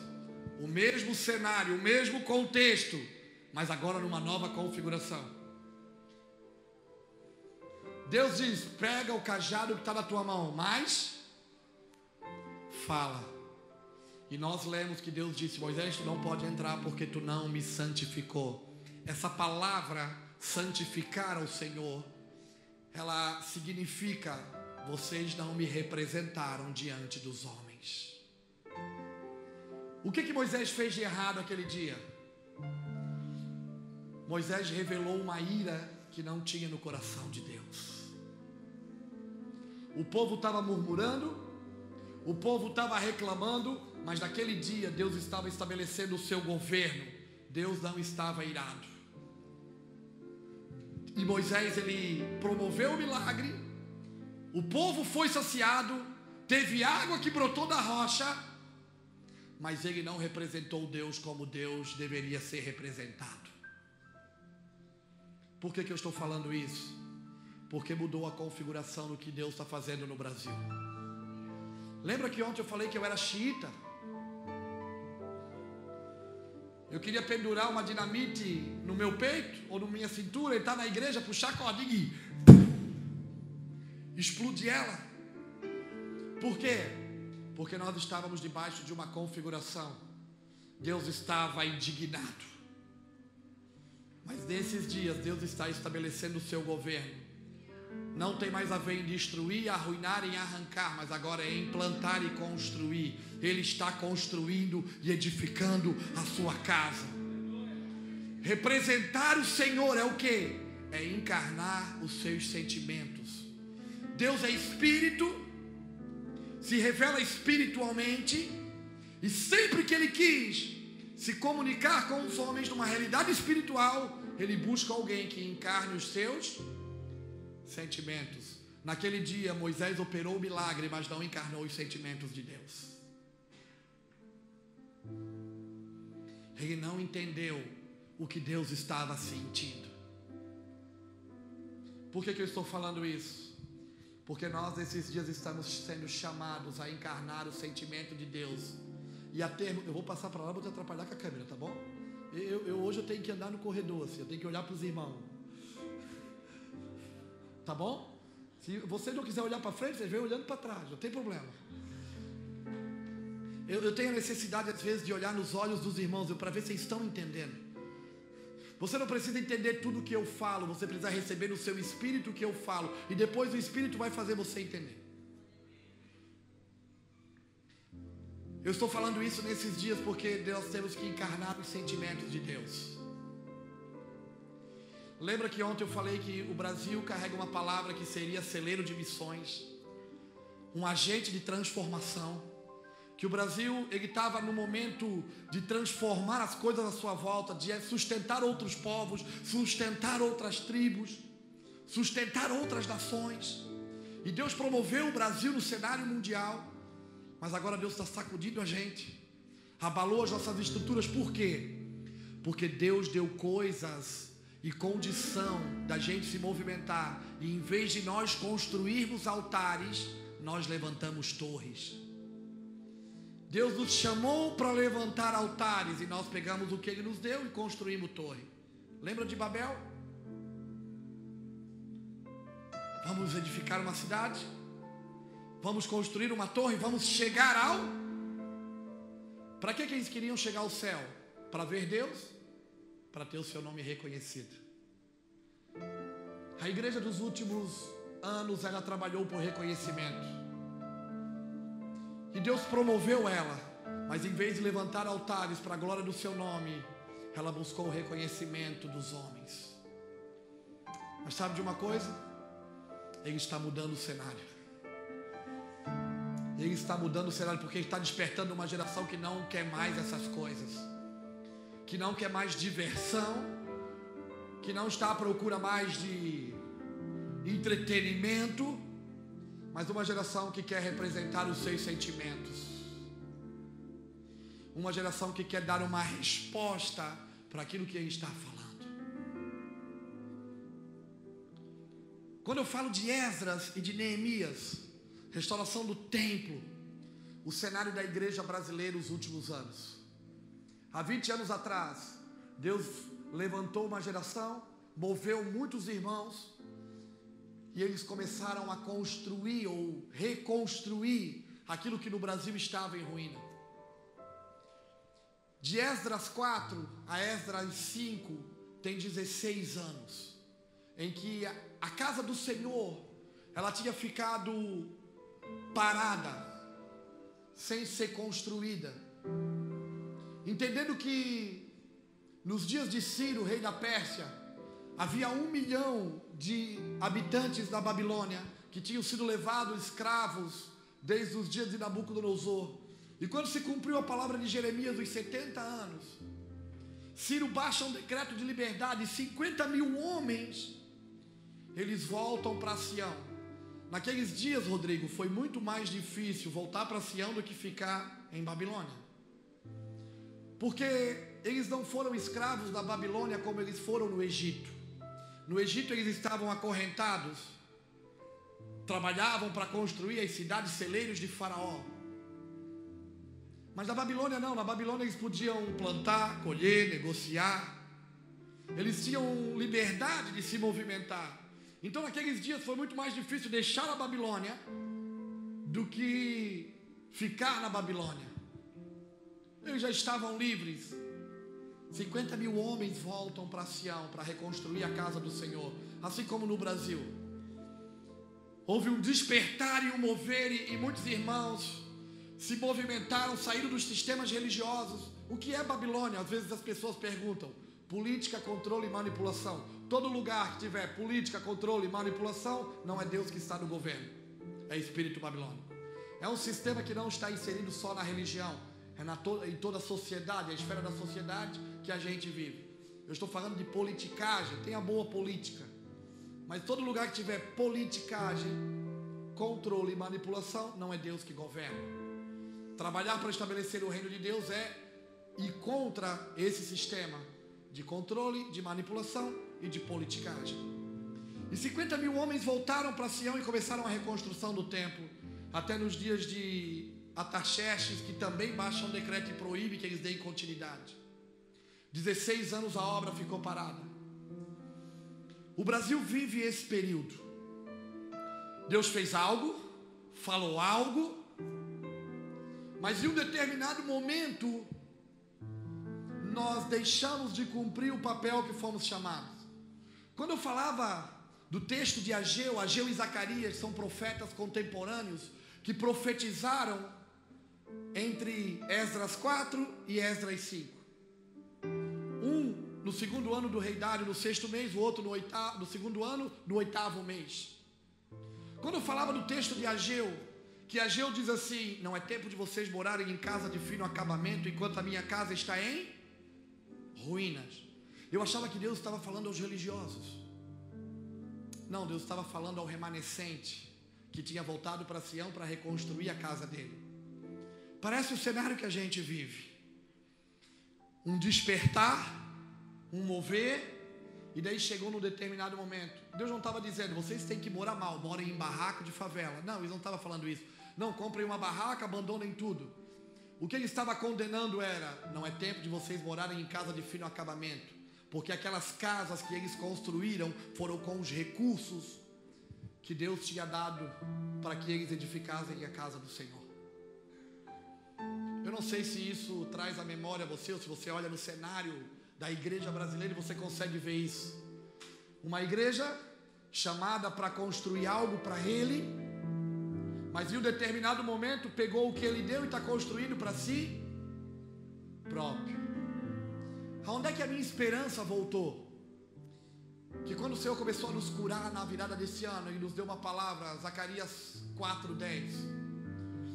o mesmo cenário, o mesmo contexto, mas agora numa nova configuração. Deus diz: pega o cajado que está na tua mão, mas fala. E nós lemos que Deus disse: Moisés, tu não pode entrar porque tu não me santificou. Essa palavra santificar ao Senhor, ela significa: vocês não me representaram diante dos homens. O que, que Moisés fez de errado aquele dia? Moisés revelou uma ira que não tinha no coração de Deus. O povo estava murmurando, o povo estava reclamando, mas naquele dia Deus estava estabelecendo o seu governo. Deus não estava irado. E Moisés ele promoveu o milagre. O povo foi saciado, teve água que brotou da rocha, mas ele não representou Deus como Deus deveria ser representado. Por que, que eu estou falando isso? Porque mudou a configuração do que Deus está fazendo no Brasil. Lembra que ontem eu falei que eu era xiita? Eu queria pendurar uma dinamite no meu peito ou na minha cintura, entrar na igreja, puxar a cordinha e explodir ela. Por quê? Porque nós estávamos debaixo de uma configuração. Deus estava indignado. Mas nesses dias Deus está estabelecendo o seu governo. Não tem mais a ver em destruir, arruinar, em arrancar, mas agora é implantar e construir. Ele está construindo e edificando a sua casa. Representar o Senhor é o que? É encarnar os seus sentimentos. Deus é espírito, se revela espiritualmente, e sempre que Ele quis se comunicar com os homens numa realidade espiritual, Ele busca alguém que encarne os seus sentimentos. Naquele dia, Moisés operou o milagre, mas não encarnou os sentimentos de Deus. Ele não entendeu o que Deus estava sentindo. Por que, que eu estou falando isso? Porque nós, nesses dias, estamos sendo chamados a encarnar o sentimento de Deus. E a termo, eu vou passar para lá para te atrapalhar com a câmera, tá bom? Eu, eu, hoje eu tenho que andar no corredor, assim, eu tenho que olhar para os irmãos. Tá bom? Se você não quiser olhar para frente, você vem olhando para trás, não tem problema. Eu, eu, tenho a necessidade, às vezes, de olhar nos olhos dos irmãos para ver se eles estão entendendo. Você não precisa entender tudo o que eu falo, você precisa receber no seu espírito o que eu falo, e depois o espírito vai fazer você entender. Eu estou falando isso nesses dias porque nós temos que encarnar os sentimentos de Deus. Lembra que ontem eu falei que o Brasil carrega uma palavra que seria celeiro de missões, um agente de transformação. Que o Brasil estava no momento de transformar as coisas à sua volta, de sustentar outros povos, sustentar outras tribos, sustentar outras nações. E Deus promoveu o Brasil no cenário mundial. Mas agora Deus está sacudindo a gente, abalou as nossas estruturas, por quê? Porque Deus deu coisas e condição da gente se movimentar, e em vez de nós construirmos altares, nós levantamos torres. Deus nos chamou para levantar altares e nós pegamos o que Ele nos deu e construímos torre. Lembra de Babel? Vamos edificar uma cidade, vamos construir uma torre, vamos chegar ao. Para que, que eles queriam chegar ao céu? Para ver Deus? Para ter o seu nome reconhecido. A igreja dos últimos anos ela trabalhou por reconhecimento. E Deus promoveu ela, mas em vez de levantar altares para a glória do seu nome, ela buscou o reconhecimento dos homens. Mas sabe de uma coisa? Ele está mudando o cenário. Ele está mudando o cenário porque ele está despertando uma geração que não quer mais essas coisas que não quer mais diversão, que não está à procura mais de entretenimento, mas uma geração que quer representar os seus sentimentos. Uma geração que quer dar uma resposta para aquilo que ele está falando. Quando eu falo de Esdras e de Neemias, restauração do templo, o cenário da igreja brasileira nos últimos anos. Há 20 anos atrás, Deus levantou uma geração, moveu muitos irmãos, e eles começaram a construir ou reconstruir aquilo que no Brasil estava em ruína. De Esdras 4 a Esdras 5 tem 16 anos, em que a, casa do Senhor ela tinha ficado parada, sem ser construída entendendo que nos dias de Ciro, rei da Pérsia, havia um milhão de habitantes da Babilônia, que tinham sido levados escravos desde os dias de Nabucodonosor. E quando se cumpriu a palavra de Jeremias, os 70 anos, Ciro baixa um decreto de liberdade, 50 mil homens, eles voltam para Sião. Naqueles dias, Rodrigo, foi muito mais difícil voltar para Sião do que ficar em Babilônia. Porque eles não foram escravos da Babilônia como eles foram no Egito. No Egito eles estavam acorrentados, trabalhavam para construir as cidades celeiros de Faraó. Mas na Babilônia não, na Babilônia eles podiam plantar, colher, negociar. Eles tinham liberdade de se movimentar. Então naqueles dias foi muito mais difícil deixar a Babilônia do que ficar na Babilônia. Eles já estavam livres. 50 mil homens voltam para Sião para reconstruir a casa do Senhor, assim como no Brasil. Houve um despertar e um mover, e muitos irmãos se movimentaram, saíram dos sistemas religiosos. O que é Babilônia? Às vezes as pessoas perguntam: política, controle e manipulação. Todo lugar que tiver política, controle e manipulação, não é Deus que está no governo, é espírito babilônico. É um sistema que não está inserido só na religião, é na to em toda a sociedade, a esfera da sociedade que a gente vive. Eu estou falando de politicagem, tem a boa política, mas todo lugar que tiver politicagem, controle e manipulação, não é Deus que governa. Trabalhar para estabelecer o reino de Deus é ir contra esse sistema de controle, de manipulação e de politicagem. E 50 mil homens voltaram para Sião e começaram a reconstrução do templo, até nos dias de Ataxerxes, que também baixa um decreto e proíbe que eles deem continuidade. 16 anos a obra ficou parada. O Brasil vive esse período. Deus fez algo, falou algo, mas em um determinado momento nós deixamos de cumprir o papel que fomos chamados. Quando eu falava do texto de Ageu, Ageu e Zacarias são profetas contemporâneos que profetizaram entre Esdras 4 e Esdras 5. Um no segundo ano do rei Dário, no sexto mês, o outro no, oitavo, no segundo ano, no oitavo mês. Quando eu falava do texto de Ageu, que Ageu diz assim: Não é tempo de vocês morarem em casa de fino acabamento, enquanto a minha casa está em ruínas. Eu achava que Deus estava falando aos religiosos. Não, Deus estava falando ao remanescente que tinha voltado para Sião para reconstruir a casa dele. Parece o cenário que a gente vive. Um despertar, um mover, e daí chegou num determinado momento. Deus não estava dizendo, vocês têm que morar mal, morem em barraco de favela. Não, eles não estavam falando isso. Não, comprem uma barraca, abandonem tudo. O que ele estava condenando era: não é tempo de vocês morarem em casa de fino acabamento, porque aquelas casas que eles construíram foram com os recursos que Deus tinha dado para que eles edificassem a casa do Senhor. Eu não sei se isso traz a memória a você, ou se você olha no cenário da igreja brasileira e você consegue ver isso. Uma igreja chamada para construir algo para Ele, mas em um determinado momento pegou o que Ele deu e está construindo para si próprio. Aonde é que a minha esperança voltou? Que quando o Senhor começou a nos curar na virada desse ano e nos deu uma palavra, Zacarias 4:10,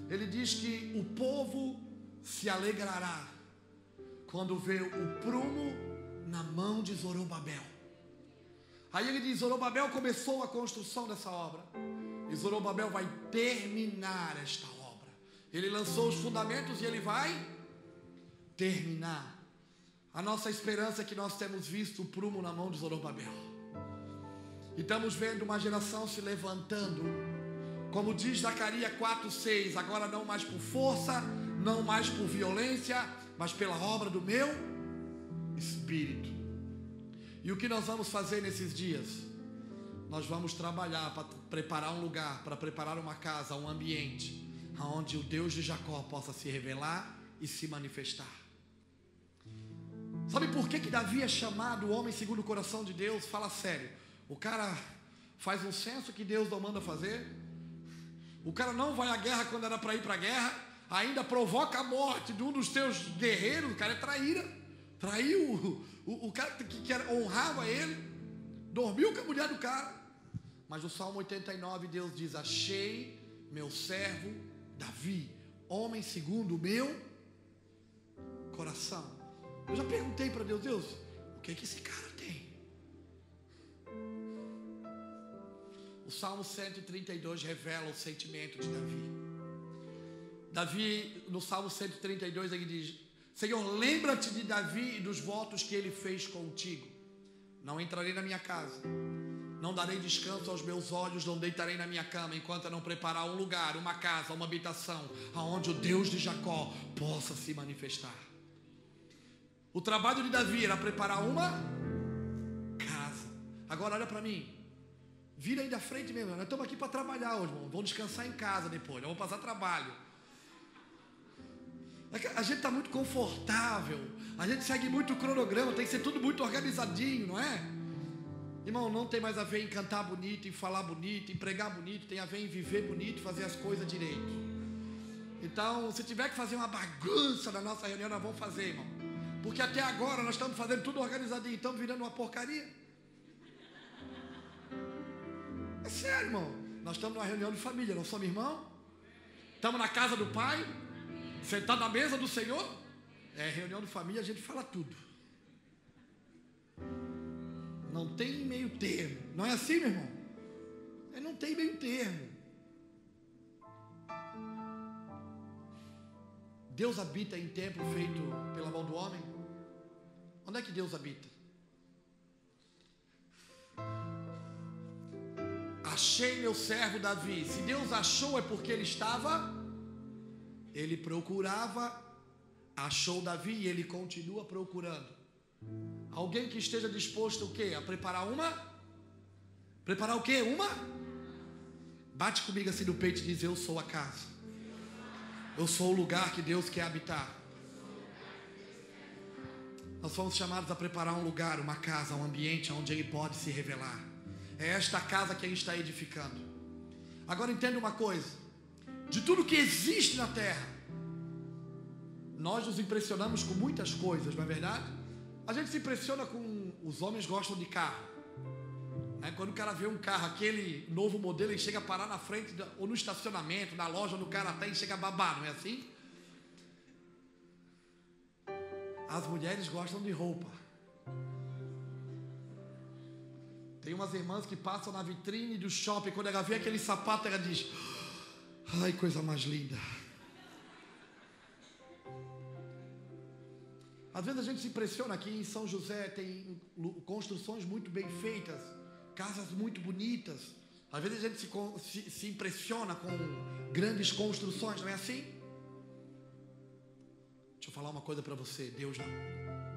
ele diz que o povo se alegrará quando vê o prumo na mão de Zorobabel. Aí ele diz: Zorobabel começou a construção dessa obra, e Zorobabel vai terminar esta obra. Ele lançou os fundamentos e ele vai terminar. A nossa esperança é que nós temos visto o prumo na mão de Zorobabel. E estamos vendo uma geração se levantando, como diz Zacarias 4,6, agora não mais por força, não mais por violência, mas pela obra do meu Espírito. E o que nós vamos fazer nesses dias? Nós vamos trabalhar para preparar um lugar, para preparar uma casa, um ambiente, onde o Deus de Jacó possa se revelar e se manifestar. Sabe por que, que Davi é chamado o homem segundo o coração de Deus? Fala sério. O cara faz um censo que Deus não manda fazer. O cara não vai à guerra quando era para ir para a guerra ainda provoca a morte de um dos teus guerreiros, o cara é traíra. Traiu o, o, o cara que, que honrava ele, dormiu com a mulher do cara. Mas no Salmo 89 Deus diz: Achei meu servo Davi, homem segundo o meu coração. Eu já perguntei para Deus, Deus, o que é que esse cara Salmo 132 revela o sentimento de Davi. Davi, no Salmo 132, ele diz: Senhor, lembra-te de Davi e dos votos que ele fez contigo. Não entrarei na minha casa, não darei descanso aos meus olhos, não deitarei na minha cama, enquanto eu não preparar um lugar, uma casa, uma habitação, aonde o Deus de Jacó possa se manifestar. O trabalho de Davi era preparar uma casa. Agora olha para mim. Vira aí da frente mesmo. Nós estamos aqui para trabalhar hoje, irmão. Vamos descansar em casa depois. Nós vamos passar trabalho. É a gente está muito confortável. A gente segue muito o cronograma. Tem que ser tudo muito organizadinho, não é? Irmão, não tem mais a ver em cantar bonito, em falar bonito, em pregar bonito. Tem a ver em viver bonito, fazer as coisas direito. Então, se tiver que fazer uma bagunça na nossa reunião, nós vamos fazer, irmão. Porque até agora nós estamos fazendo tudo organizadinho, estamos virando uma porcaria. É sério, irmão. Nós estamos numa reunião de família, não somos irmão? Estamos na casa do Pai, sentado na mesa do Senhor. É reunião de família, a gente fala tudo. Não tem meio termo. Não é assim, meu irmão? É, não tem meio termo. Deus habita em templo feito pela mão do homem? Onde é que Deus habita? Achei meu servo Davi. Se Deus achou é porque ele estava, ele procurava, achou Davi e ele continua procurando. Alguém que esteja disposto o quê? A preparar uma? Preparar o quê? Uma? Bate comigo assim no peito e diz: Eu sou a casa. Eu sou o lugar que Deus quer habitar. Nós fomos chamados a preparar um lugar, uma casa, um ambiente onde Ele pode se revelar. É esta casa que a gente está edificando. Agora entenda uma coisa: de tudo que existe na terra, nós nos impressionamos com muitas coisas, não é verdade? A gente se impressiona com. Os homens gostam de carro. Né? Quando o cara vê um carro, aquele novo modelo, ele chega a parar na frente, ou no estacionamento, na loja do cara até e chega a babar, não é assim? As mulheres gostam de roupa. Tem umas irmãs que passam na vitrine do shopping, quando ela vê aquele sapato, ela diz: Ai, coisa mais linda. Às vezes a gente se impressiona aqui em São José, tem construções muito bem feitas, casas muito bonitas. Às vezes a gente se, se, se impressiona com grandes construções, não é assim? Deixa eu falar uma coisa para você, Deus não.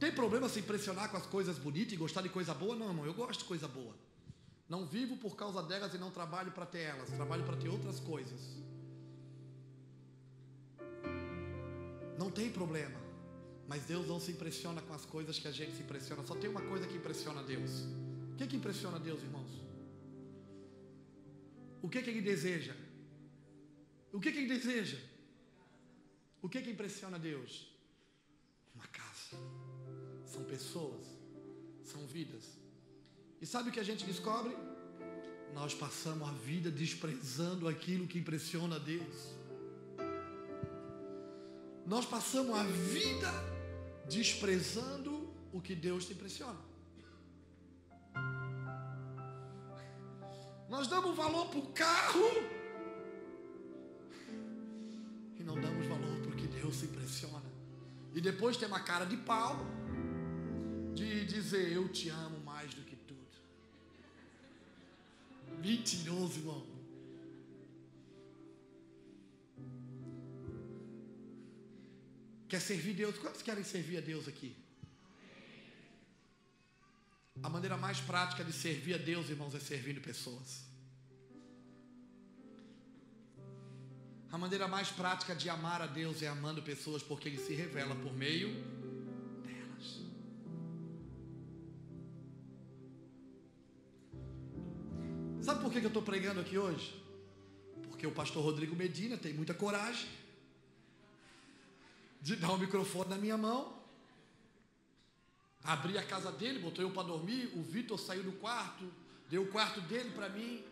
Tem problema se impressionar com as coisas bonitas e gostar de coisa boa? Não, irmão, eu gosto de coisa boa. Não vivo por causa delas e não trabalho para ter elas, trabalho para ter outras coisas. Não tem problema. Mas Deus não se impressiona com as coisas que a gente se impressiona. Só tem uma coisa que impressiona Deus. O que, que impressiona Deus, irmãos? O que, que Ele deseja? O que, que Ele deseja? O que, que impressiona Deus? São pessoas. São vidas. E sabe o que a gente descobre? Nós passamos a vida desprezando aquilo que impressiona a Deus. Nós passamos a vida desprezando o que Deus te impressiona. Nós damos valor para o carro e não damos valor para o que Deus se impressiona. E depois tem uma cara de pau de dizer eu te amo mais do que tudo. Mentiroso, irmão. Quer servir Deus? Quantos querem servir a Deus aqui? A maneira mais prática de servir a Deus, irmãos, é servindo pessoas. A maneira mais prática de amar a Deus é amando pessoas, porque Ele se revela por meio Sabe por que eu estou pregando aqui hoje? Porque o pastor Rodrigo Medina tem muita coragem de dar o microfone na minha mão. Abri a casa dele, botou eu para dormir. O Vitor saiu do quarto, deu o quarto dele para mim,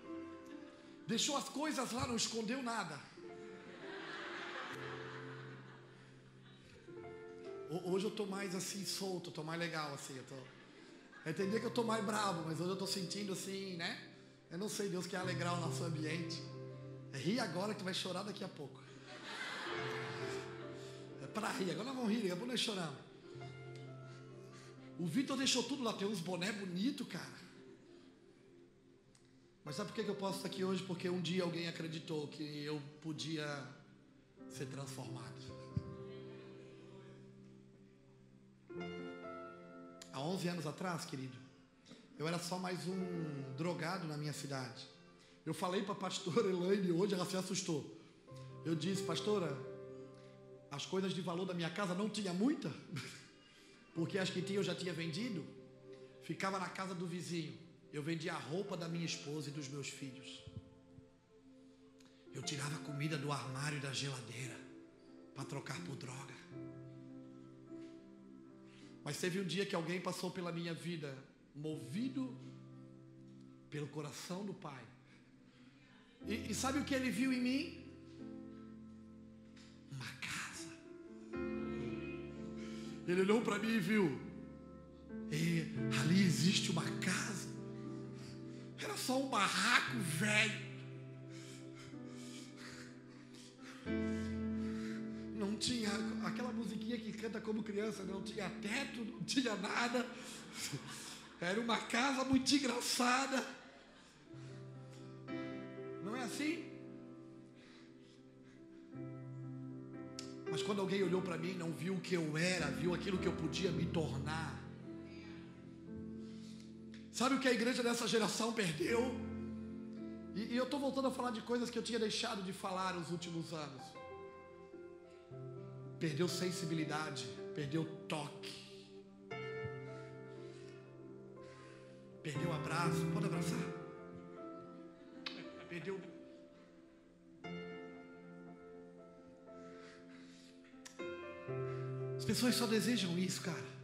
deixou as coisas lá, não escondeu nada. Hoje eu tô mais assim solto, tô mais legal assim, eu tô. Que eu tô mais bravo, mas hoje eu tô sentindo assim, né? Eu não sei, Deus quer alegrar o nosso ambiente. É rir agora que vai chorar daqui a pouco. É para rir, agora nós vamos rir, daqui a nós. O Vitor deixou tudo lá, tem uns boné bonito, cara. Mas sabe por que eu posso estar aqui hoje? Porque um dia alguém acreditou que eu podia ser transformado. Há 11 anos atrás, querido, eu era só mais um drogado na minha cidade. Eu falei para a pastora Elaine hoje, ela se assustou. Eu disse, pastora, as coisas de valor da minha casa não tinha muita, porque as que tinha eu já tinha vendido. Ficava na casa do vizinho. Eu vendia a roupa da minha esposa e dos meus filhos. Eu tirava a comida do armário e da geladeira para trocar por droga. Mas teve um dia que alguém passou pela minha vida, movido pelo coração do Pai. E, e sabe o que ele viu em mim? Uma casa. Ele olhou para mim e viu. E ali existe uma casa. Era só um barraco velho. não tinha aquela musiquinha que canta como criança, não tinha teto, não tinha nada. Era uma casa muito engraçada. Não é assim? Mas quando alguém olhou para mim, não viu o que eu era, viu aquilo que eu podia me tornar. Sabe o que a igreja dessa geração perdeu? E, e eu estou voltando a falar de coisas que eu tinha deixado de falar nos últimos anos perdeu sensibilidade, perdeu toque, perdeu abraço. Pode abraçar? Perdeu. As pessoas só desejam isso, cara.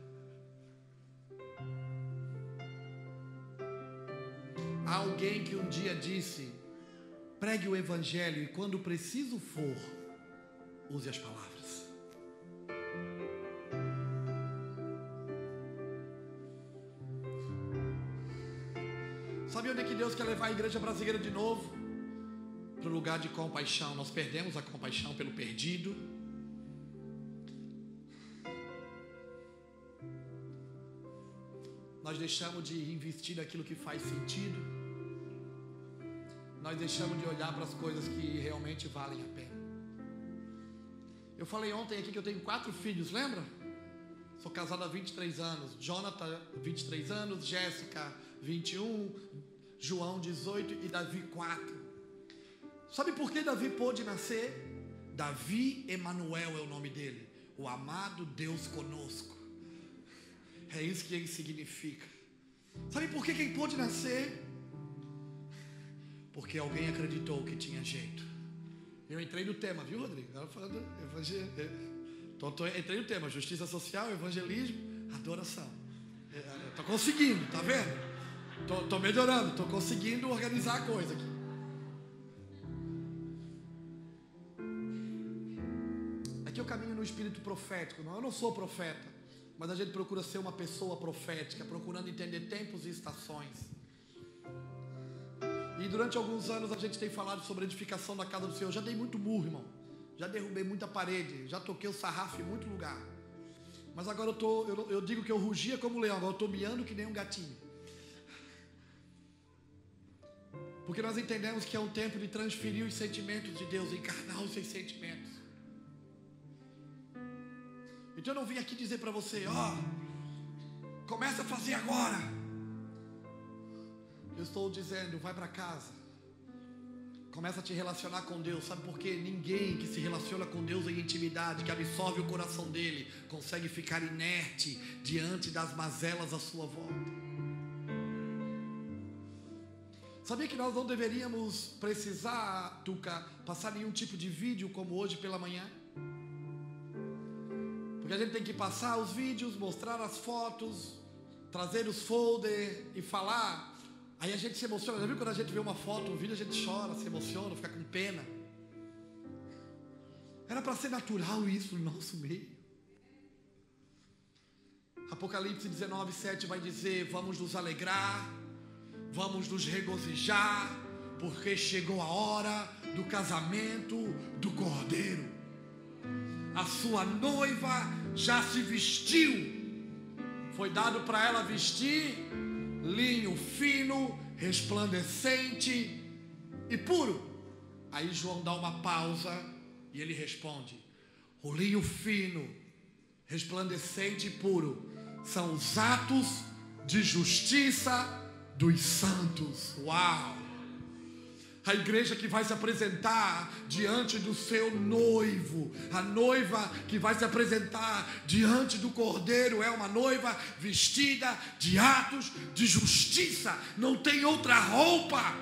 Há alguém que um dia disse: pregue o evangelho e quando preciso for, use as palavras. Deus quer levar a igreja brasileira de novo? Para o lugar de compaixão. Nós perdemos a compaixão pelo perdido. Nós deixamos de investir naquilo que faz sentido. Nós deixamos de olhar para as coisas que realmente valem a pena. Eu falei ontem aqui que eu tenho quatro filhos, lembra? Sou casado há 23 anos. Jonathan, 23 anos. Jéssica, 21, João 18 e Davi 4. Sabe por que Davi pôde nascer? Davi Emanuel é o nome dele, o amado Deus conosco. É isso que ele significa. Sabe por que quem pôde nascer? Porque alguém acreditou que tinha jeito. Eu entrei no tema, viu, Rodrigo? Estava falando evangelho. É, entrei no tema: justiça social, evangelismo, adoração. Estou conseguindo, tá vendo? Tô, tô melhorando, tô conseguindo organizar a coisa aqui. Aqui eu caminho no espírito profético. Não, eu não sou profeta, mas a gente procura ser uma pessoa profética, procurando entender tempos e estações. E durante alguns anos a gente tem falado sobre a edificação da casa do Senhor. Já dei muito burro, irmão. Já derrubei muita parede. Já toquei o sarrafo em muito lugar. Mas agora eu, tô, eu, eu digo que eu rugia como leão. Agora eu estou miando que nem um gatinho. Porque nós entendemos que é um tempo de transferir os sentimentos de Deus, encarnar os seus sentimentos. Então eu não vim aqui dizer para você, ó, oh, começa a fazer agora. Eu estou dizendo, vai para casa. Começa a te relacionar com Deus. Sabe por quê? Ninguém que se relaciona com Deus em intimidade, que absorve o coração dele, consegue ficar inerte diante das mazelas à sua volta. Sabia que nós não deveríamos precisar, Tuca, passar nenhum tipo de vídeo como hoje pela manhã? Porque a gente tem que passar os vídeos, mostrar as fotos, trazer os folders e falar Aí a gente se emociona. Já viu quando a gente vê uma foto, um vídeo, a gente chora, se emociona, fica com pena. Era para ser natural isso no nosso meio. Apocalipse 19, 7 vai dizer: Vamos nos alegrar, vamos nos regozijar, porque chegou a hora do casamento do cordeiro. A sua noiva já se vestiu, foi dado para ela vestir linho fino, resplandecente e puro. Aí João dá uma pausa e ele responde: O linho fino, resplandecente e puro são os atos de justiça dos santos. Uau! A igreja que vai se apresentar diante do seu noivo, a noiva que vai se apresentar diante do cordeiro é uma noiva vestida de atos de justiça, não tem outra roupa.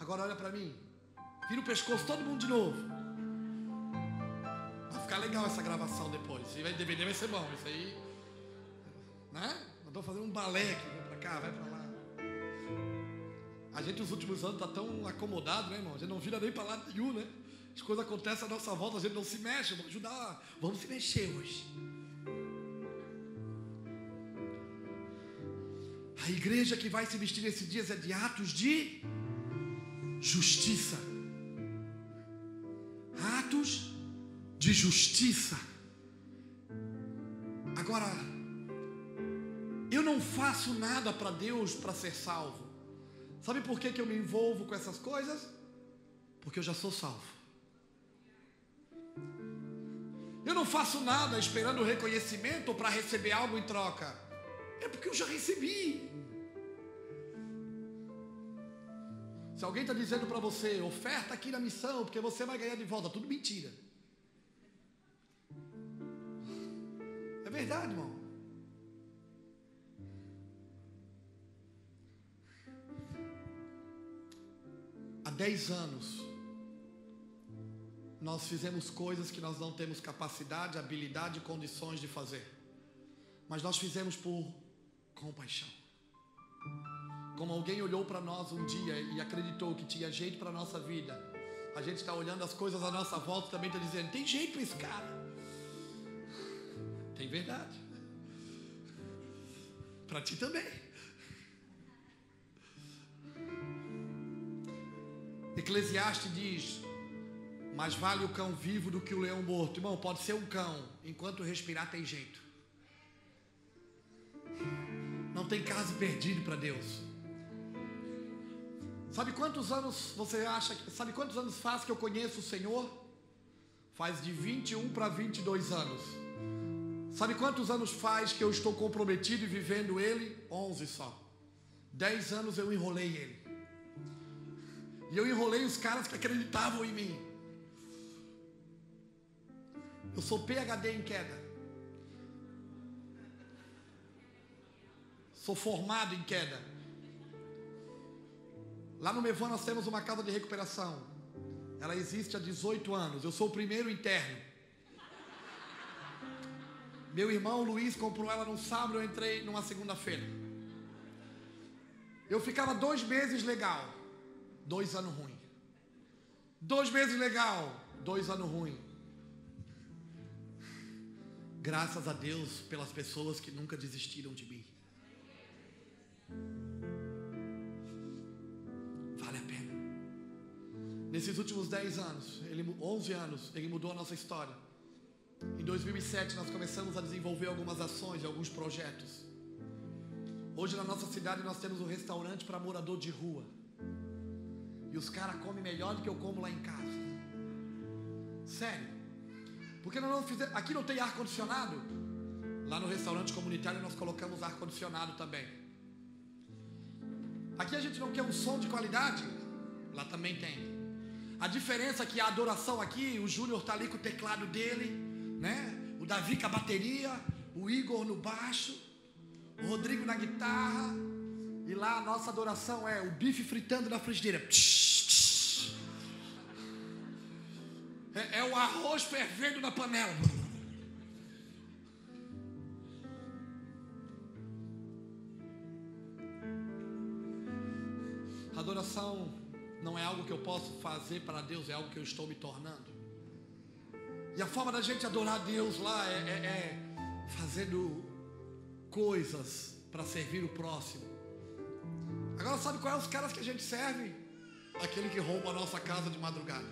Agora olha para mim, vira o pescoço todo mundo de novo. Vai ficar legal essa gravação depois. Se vai DVD vai ser bom, isso aí, né? Estou fazendo um balé aqui, vai para cá, vai para lá. A gente nos últimos anos está tão acomodado, né, irmão? A gente não vira nem para lado nenhum, né? As coisas acontecem à nossa volta, a gente não se mexe. Vamos ajudar, vamos se mexer hoje. A igreja que vai se vestir nesses dias é de atos de justiça. Atos de justiça. Agora, eu não faço nada para Deus para ser salvo. Sabe por que, que eu me envolvo com essas coisas? Porque eu já sou salvo. Eu não faço nada esperando reconhecimento para receber algo em troca. É porque eu já recebi. Se alguém está dizendo para você, oferta aqui na missão, porque você vai ganhar de volta, tudo mentira. É verdade, irmão. 10 anos, nós fizemos coisas que nós não temos capacidade, habilidade e condições de fazer. Mas nós fizemos por compaixão. Como alguém olhou para nós um dia e acreditou que tinha jeito para a nossa vida, a gente está olhando as coisas à nossa volta e também está dizendo: tem jeito para esse cara. Tem verdade. Para ti também. Eclesiastes diz: Mais vale o cão vivo do que o leão morto. Irmão, pode ser um cão, enquanto respirar tem jeito. Não tem caso perdido para Deus. Sabe quantos anos você acha. Sabe quantos anos faz que eu conheço o Senhor? Faz de 21 para 22 anos. Sabe quantos anos faz que eu estou comprometido e vivendo Ele? 11 só. 10 anos eu enrolei Ele. E eu enrolei os caras que acreditavam em mim. Eu sou PhD em queda. Sou formado em queda. Lá no Mevan nós temos uma casa de recuperação. Ela existe há 18 anos. Eu sou o primeiro interno. Meu irmão Luiz comprou ela no sábado, eu entrei numa segunda-feira. Eu ficava dois meses legal, dois anos ruim. Dois meses legal, dois anos ruim. Graças a Deus pelas pessoas que nunca desistiram de mim. Vale a pena. Nesses últimos 10 anos, ele, 11 anos, ele mudou a nossa história. Em 2007 nós começamos a desenvolver algumas ações alguns projetos. Hoje na nossa cidade nós temos um restaurante para morador de rua. E os caras comem melhor do que eu como lá em casa. Sério. Porque nós não fizemos. Aqui não tem ar-condicionado. Lá no restaurante comunitário nós colocamos ar-condicionado também. Aqui a gente não quer um som de qualidade. Lá também tem. A diferença é que a adoração aqui, o Júnior está ali com o teclado dele, né? O Davi com a bateria, o Igor no baixo, o Rodrigo na guitarra. E lá a nossa adoração é o bife fritando na frigideira. É, é o arroz fervendo na panela. Adoração não é algo que eu posso fazer para Deus, é algo que eu estou me tornando. E a forma da gente adorar Deus lá é, é, é fazendo coisas para servir o próximo Agora sabe quais é os caras que a gente serve? Aquele que rouba a nossa casa de madrugada.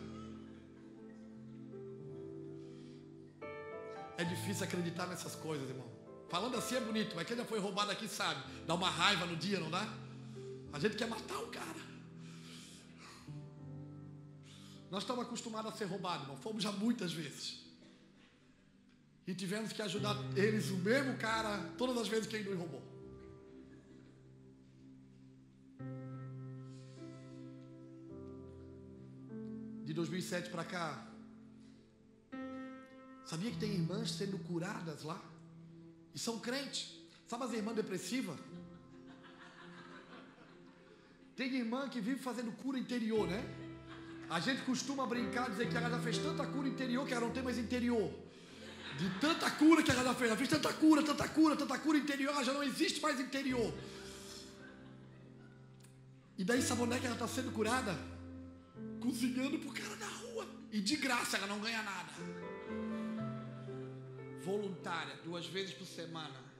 É difícil acreditar nessas coisas, irmão. Falando assim é bonito, mas quem já foi roubado aqui sabe. Dá uma raiva no dia, não dá? A gente quer matar o cara. Nós estamos acostumados a ser roubados, irmão. Fomos já muitas vezes. E tivemos que ajudar eles, o mesmo cara, todas as vezes que ele nos roubou. De 2007 para cá, sabia que tem irmãs sendo curadas lá? E são crentes. Sabe as irmãs depressivas? Tem irmã que vive fazendo cura interior, né? A gente costuma brincar, dizer que ela já fez tanta cura interior que ela não tem mais interior. De tanta cura que ela já fez. Ela fez tanta cura, tanta cura, tanta cura interior, ela já não existe mais interior. E daí sabe onde é que ela está sendo curada? Cozinhando pro cara da rua. E de graça ela não ganha nada. Voluntária, duas vezes por semana.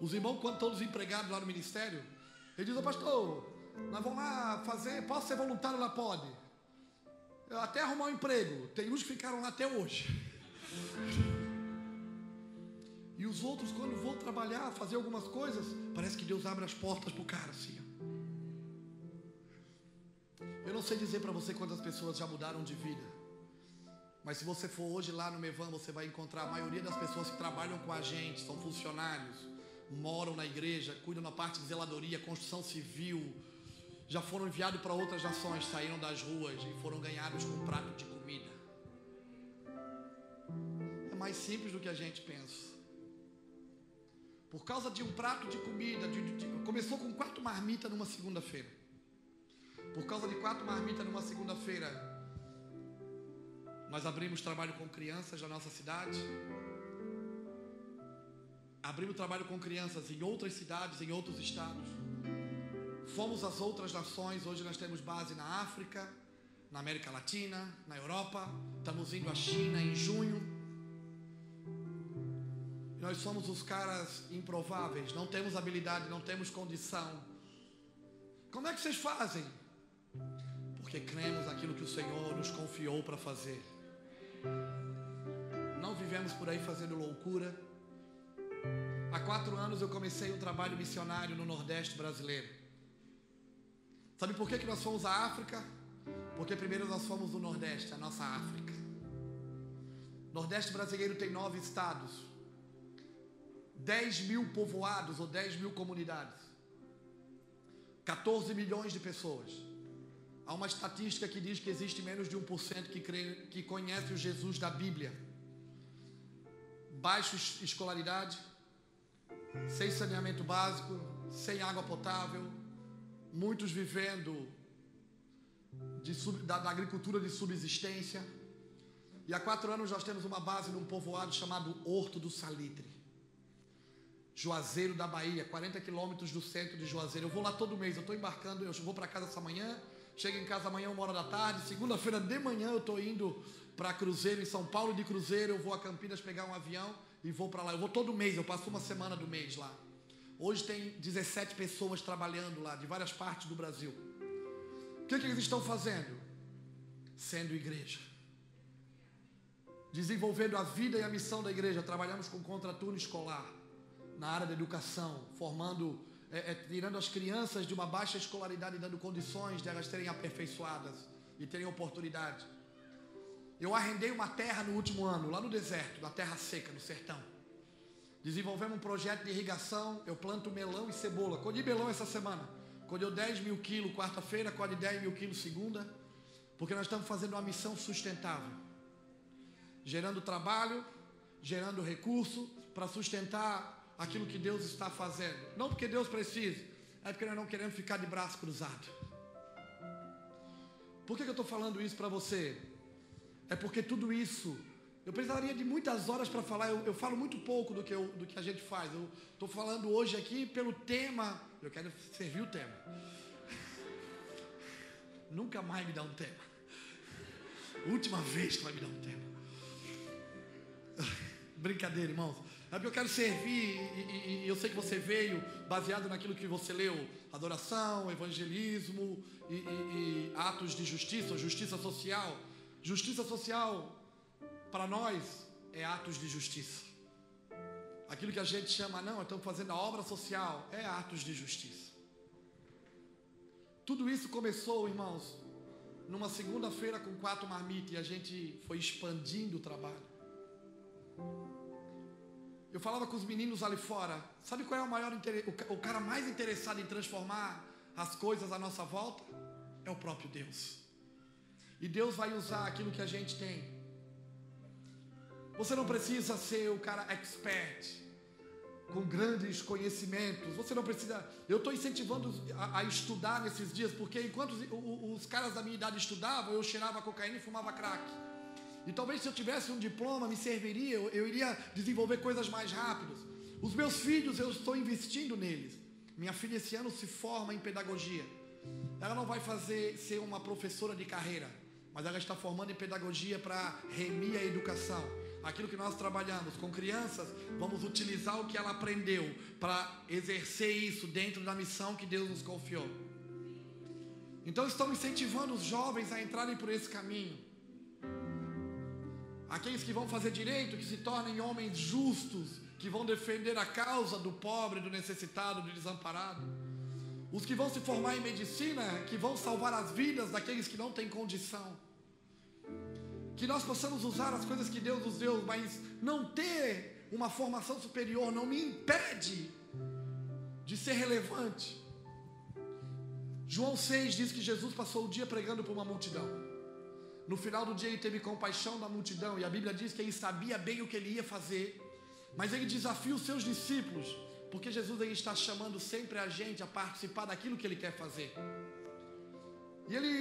Os irmãos, quando estão desempregados lá no ministério, ele diz, ô pastor, nós vamos lá fazer, posso ser voluntário lá? Pode. Eu até arrumar um emprego. Tem uns que ficaram lá até hoje. E os outros, quando vão trabalhar, fazer algumas coisas, parece que Deus abre as portas para o cara assim. Eu não sei dizer para você quantas pessoas já mudaram de vida. Mas se você for hoje lá no Mevan, você vai encontrar a maioria das pessoas que trabalham com a gente, são funcionários, moram na igreja, cuidam da parte de zeladoria, construção civil, já foram enviados para outras nações, saíram das ruas e foram ganhados com um prato de comida. É mais simples do que a gente pensa. Por causa de um prato de comida, de, de, começou com quatro marmitas numa segunda-feira. Por causa de quatro marmitas numa segunda-feira, nós abrimos trabalho com crianças na nossa cidade. Abrimos trabalho com crianças em outras cidades, em outros estados. Fomos às outras nações. Hoje nós temos base na África, na América Latina, na Europa. Estamos indo à China em junho. Nós somos os caras improváveis, não temos habilidade, não temos condição. Como é que vocês fazem? Porque cremos naquilo que o Senhor nos confiou para fazer. Não vivemos por aí fazendo loucura. Há quatro anos eu comecei um trabalho missionário no Nordeste brasileiro. Sabe por que, que nós fomos à África? Porque primeiro nós fomos do Nordeste, a nossa África. Nordeste brasileiro tem nove estados. 10 mil povoados ou 10 mil comunidades, 14 milhões de pessoas. Há uma estatística que diz que existe menos de 1% que, crê, que conhece o Jesus da Bíblia. Baixa escolaridade, sem saneamento básico, sem água potável, muitos vivendo de, da, da agricultura de subsistência. E há quatro anos nós temos uma base num povoado chamado Horto do Salitre. Juazeiro da Bahia, 40 quilômetros do centro de Juazeiro. Eu vou lá todo mês, eu estou embarcando, eu vou para casa essa manhã, chego em casa amanhã, uma hora da tarde. Segunda-feira de manhã eu estou indo para Cruzeiro, em São Paulo de Cruzeiro. Eu vou a Campinas pegar um avião e vou para lá. Eu vou todo mês, eu passo uma semana do mês lá. Hoje tem 17 pessoas trabalhando lá, de várias partes do Brasil. O que, que eles estão fazendo? Sendo igreja. Desenvolvendo a vida e a missão da igreja. Trabalhamos com contraturno escolar na área da educação, formando, é, é, tirando as crianças de uma baixa escolaridade dando condições de elas serem aperfeiçoadas e terem oportunidade. Eu arrendei uma terra no último ano, lá no deserto, na terra seca, no sertão. Desenvolvemos um projeto de irrigação, eu planto melão e cebola. Colhi melão essa semana. Colheu 10 mil quilos quarta-feira, colhe 10 mil quilos segunda, porque nós estamos fazendo uma missão sustentável. Gerando trabalho, gerando recurso para sustentar aquilo que Deus está fazendo. Não porque Deus precisa, é porque nós não queremos ficar de braço cruzado. Por que, que eu estou falando isso para você? É porque tudo isso, eu precisaria de muitas horas para falar, eu, eu, falo muito pouco do que, eu, do que a gente faz. Eu estou falando hoje aqui pelo tema Eu quero servir o tema. Nunca mais me dá um tema. Última vez que vai me dar um tema. Brincadeira, irmãos. É porque eu quero servir e, e, e, eu sei que você veio baseado naquilo que você leu: adoração, evangelismo e, e atos de justiça, justiça social. Justiça social, para nós, é atos de justiça. Aquilo que a gente chama, não, estamos fazendo a obra social, é atos de justiça. Tudo isso começou, irmãos, numa segunda-feira com quatro marmitas e a gente foi expandindo o trabalho. Eu falava com os meninos ali fora, sabe qual é o maior o cara mais interessado em transformar as coisas à nossa volta? É o próprio Deus. E Deus vai usar aquilo que a gente tem. Você não precisa ser o cara expert, com grandes conhecimentos. Você não precisa. Eu estou incentivando a, a, estudar nesses dias, porque enquanto os, os, caras da minha idade estudavam, eu cheirava cocaína e fumava crack. E talvez se eu tivesse um diploma, me serviria, eu, eu iria desenvolver coisas mais rápidas. Os meus filhos, eu estou investindo neles. Minha filha esse ano se forma em pedagogia. Ela não vai fazer ser uma professora de carreira, mas ela está formando em pedagogia para remir a educação. Aquilo que nós trabalhamos com crianças, vamos utilizar o que ela aprendeu para exercer isso dentro da missão que Deus nos confiou. Então estamos incentivando os jovens a entrarem por esse caminho aqueles que vão fazer direito, que se tornem homens justos, que vão defender a causa do pobre, do necessitado, do desamparado. Os que vão se formar em medicina, que vão salvar as vidas daqueles que não têm condição. Que nós possamos usar as coisas que Deus nos deu, mas não ter uma formação superior não me impede de ser relevante. João 6 diz que Jesus passou o dia pregando para uma multidão. No final do dia ele teve compaixão da multidão e a Bíblia diz que ele sabia bem o que ele ia fazer, mas ele desafia os seus discípulos, porque Jesus ele está chamando sempre a gente a participar daquilo que ele quer fazer. E ele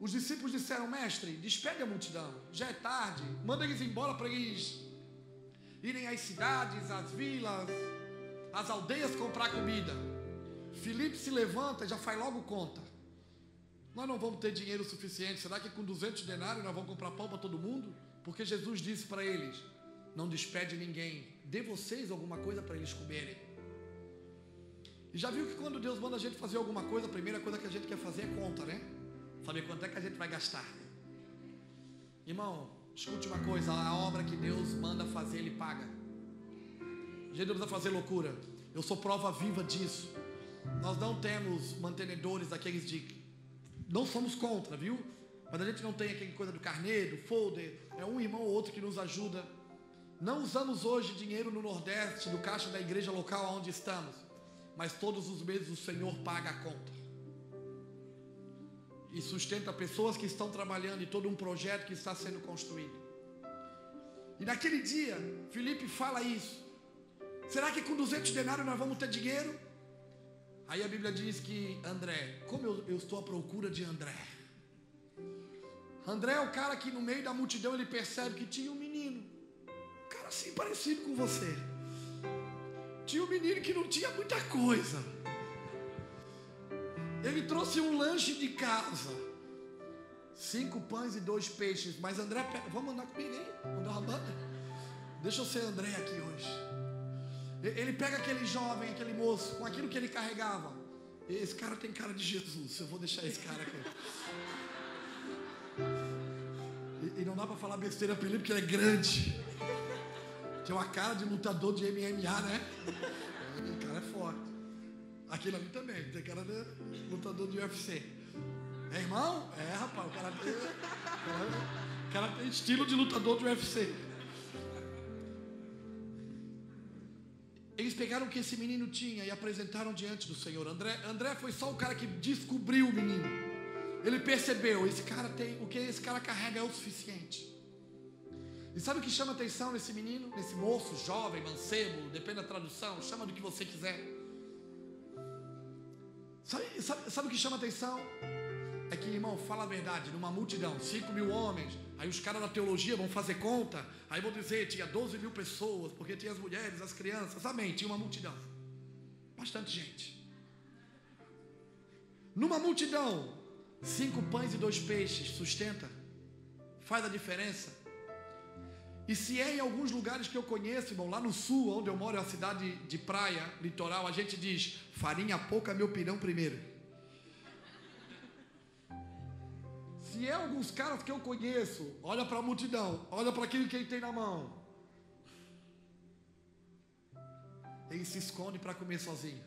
os discípulos disseram: "Mestre, despede a multidão. Já é tarde. Manda eles embora para eles irem às cidades, às vilas, às aldeias comprar comida." Filipe se levanta e já faz logo conta. Nós não vamos ter dinheiro suficiente. Será que com 200 denários nós vamos comprar pão para todo mundo? Porque Jesus disse para eles: Não despede ninguém, dê vocês alguma coisa para eles comerem. E já viu que quando Deus manda a gente fazer alguma coisa, a primeira coisa que a gente quer fazer é conta, né? Saber quanto é que a gente vai gastar. Irmão, escute uma coisa: a obra que Deus manda fazer, Ele paga. A gente não precisa fazer loucura. Eu sou prova viva disso. Nós não temos mantenedores daqueles de não somos contra, viu? Mas a gente não tem aquela coisa do carneiro, folder, é um irmão ou outro que nos ajuda. Não usamos hoje dinheiro no Nordeste, do caixa da igreja local onde estamos, mas todos os meses o Senhor paga a conta. E sustenta pessoas que estão trabalhando e todo um projeto que está sendo construído. E naquele dia, Felipe fala isso. Será que com 200 denários nós vamos ter dinheiro? Aí a Bíblia diz que André, como eu, eu estou à procura de André. André é o cara que no meio da multidão ele percebe que tinha um menino, um cara assim parecido com você. Tinha um menino que não tinha muita coisa. Ele trouxe um lanche de casa. Cinco pães e dois peixes. Mas André, vamos andar comigo aí? Vamos dar uma banda? Deixa eu ser André aqui hoje. Ele pega aquele jovem, aquele moço, com aquilo que ele carregava. Esse cara tem cara de Jesus. Eu vou deixar esse cara aqui. E, não dá para falar besteira para ele porque ele é grande. Tem uma cara de lutador de MMA, né? O cara é forte. Aquele ali também, tem cara de lutador de UFC. É irmão? É, rapaz, o cara tem, o cara tem estilo de lutador de UFC. Eles pegaram o que esse menino tinha e apresentaram diante do Senhor. André, André foi só o cara que descobriu o menino. Ele percebeu, esse cara tem, o que esse cara carrega é o suficiente. E sabe o que chama atenção nesse menino, nesse moço, jovem, mancebo, depende da tradução, chama do que você quiser. Sabe, sabe, sabe o que chama atenção? É que, irmão, fala a verdade, numa multidão, 5 mil homens, aí os caras da teologia vão fazer conta, aí vão dizer, tinha 12 mil pessoas, porque tinha as mulheres, as crianças, amém, tinha uma multidão. bastante gente. Numa multidão, cinco pães e dois peixes sustenta, faz a diferença. E se é em alguns lugares que eu conheço, irmão, lá no sul, onde eu moro, é uma cidade de praia, litoral, a gente diz: farinha pouca, meu pirão primeiro. Se é alguns caras que eu conheço, olha para a multidão, olha para aquilo que ele tem na mão. Ele se esconde para comer sozinho.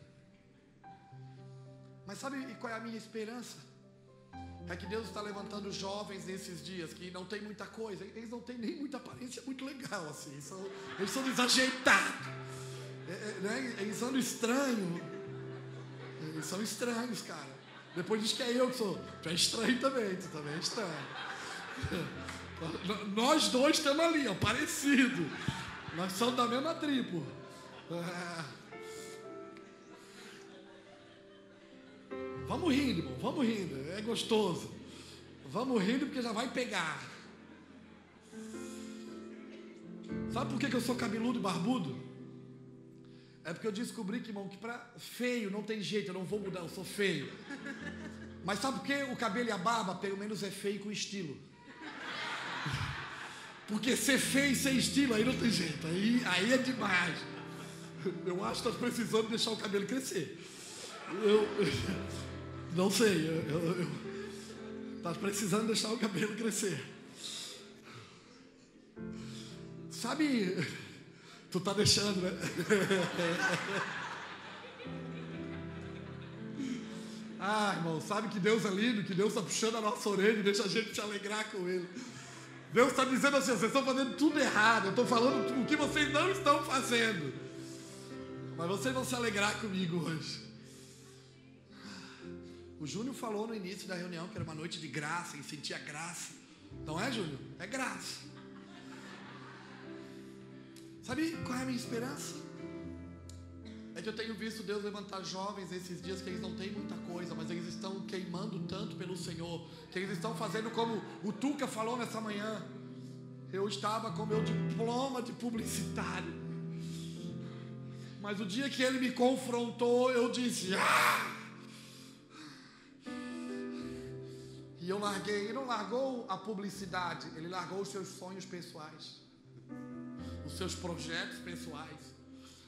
Mas sabe qual é a minha esperança? É que Deus está levantando jovens nesses dias que não tem muita coisa, eles não têm nem muita aparência muito legal assim, são, eles são desajeitados, é, é, né? eles são estranhos, eles são estranhos, cara. Depois diz que é eu que sou, tu é estranho também, tu também é estranho. Nós dois estamos ali, ó, parecido. Nós somos da mesma tribo. É. Vamos rindo, irmão, vamos rindo, é gostoso. Vamos rindo porque já vai pegar. Sabe por que, que eu sou cabeludo e barbudo? É porque eu descobri que, irmão, que para feio não tem jeito, eu não vou mudar, eu sou feio. Mas sabe por que o cabelo e a barba, pelo menos, é feio com estilo? Porque ser feio sem estilo, aí não tem jeito, aí, aí é demais. Eu acho que estás precisando deixar o cabelo crescer. Eu, não sei, eu, eu, eu tá precisando deixar o cabelo crescer. Sabe, tu tá deixando, né? ah, irmão, sabe que Deus é lindo, que Deus está puxando a nossa orelha e deixa a gente se alegrar com Ele. Deus está dizendo assim: vocês estão fazendo tudo errado, eu estou falando o que vocês não estão fazendo. Mas vocês vão se alegrar comigo hoje. O Júnior falou no início da reunião que era uma noite de graça, e sentia graça. Não é, Júnior? É graça. Sabe qual é a minha esperança? É que eu tenho visto Deus levantar jovens esses dias que eles não têm muita coisa, mas eles estão queimando tanto pelo Senhor, que eles estão fazendo como o Tuca falou nessa manhã. Eu estava com meu diploma de publicitário. Mas o dia que ele me confrontou, eu disse: Ah! E eu larguei, ele não largou a publicidade, ele largou os seus sonhos pessoais, os seus projetos pessoais.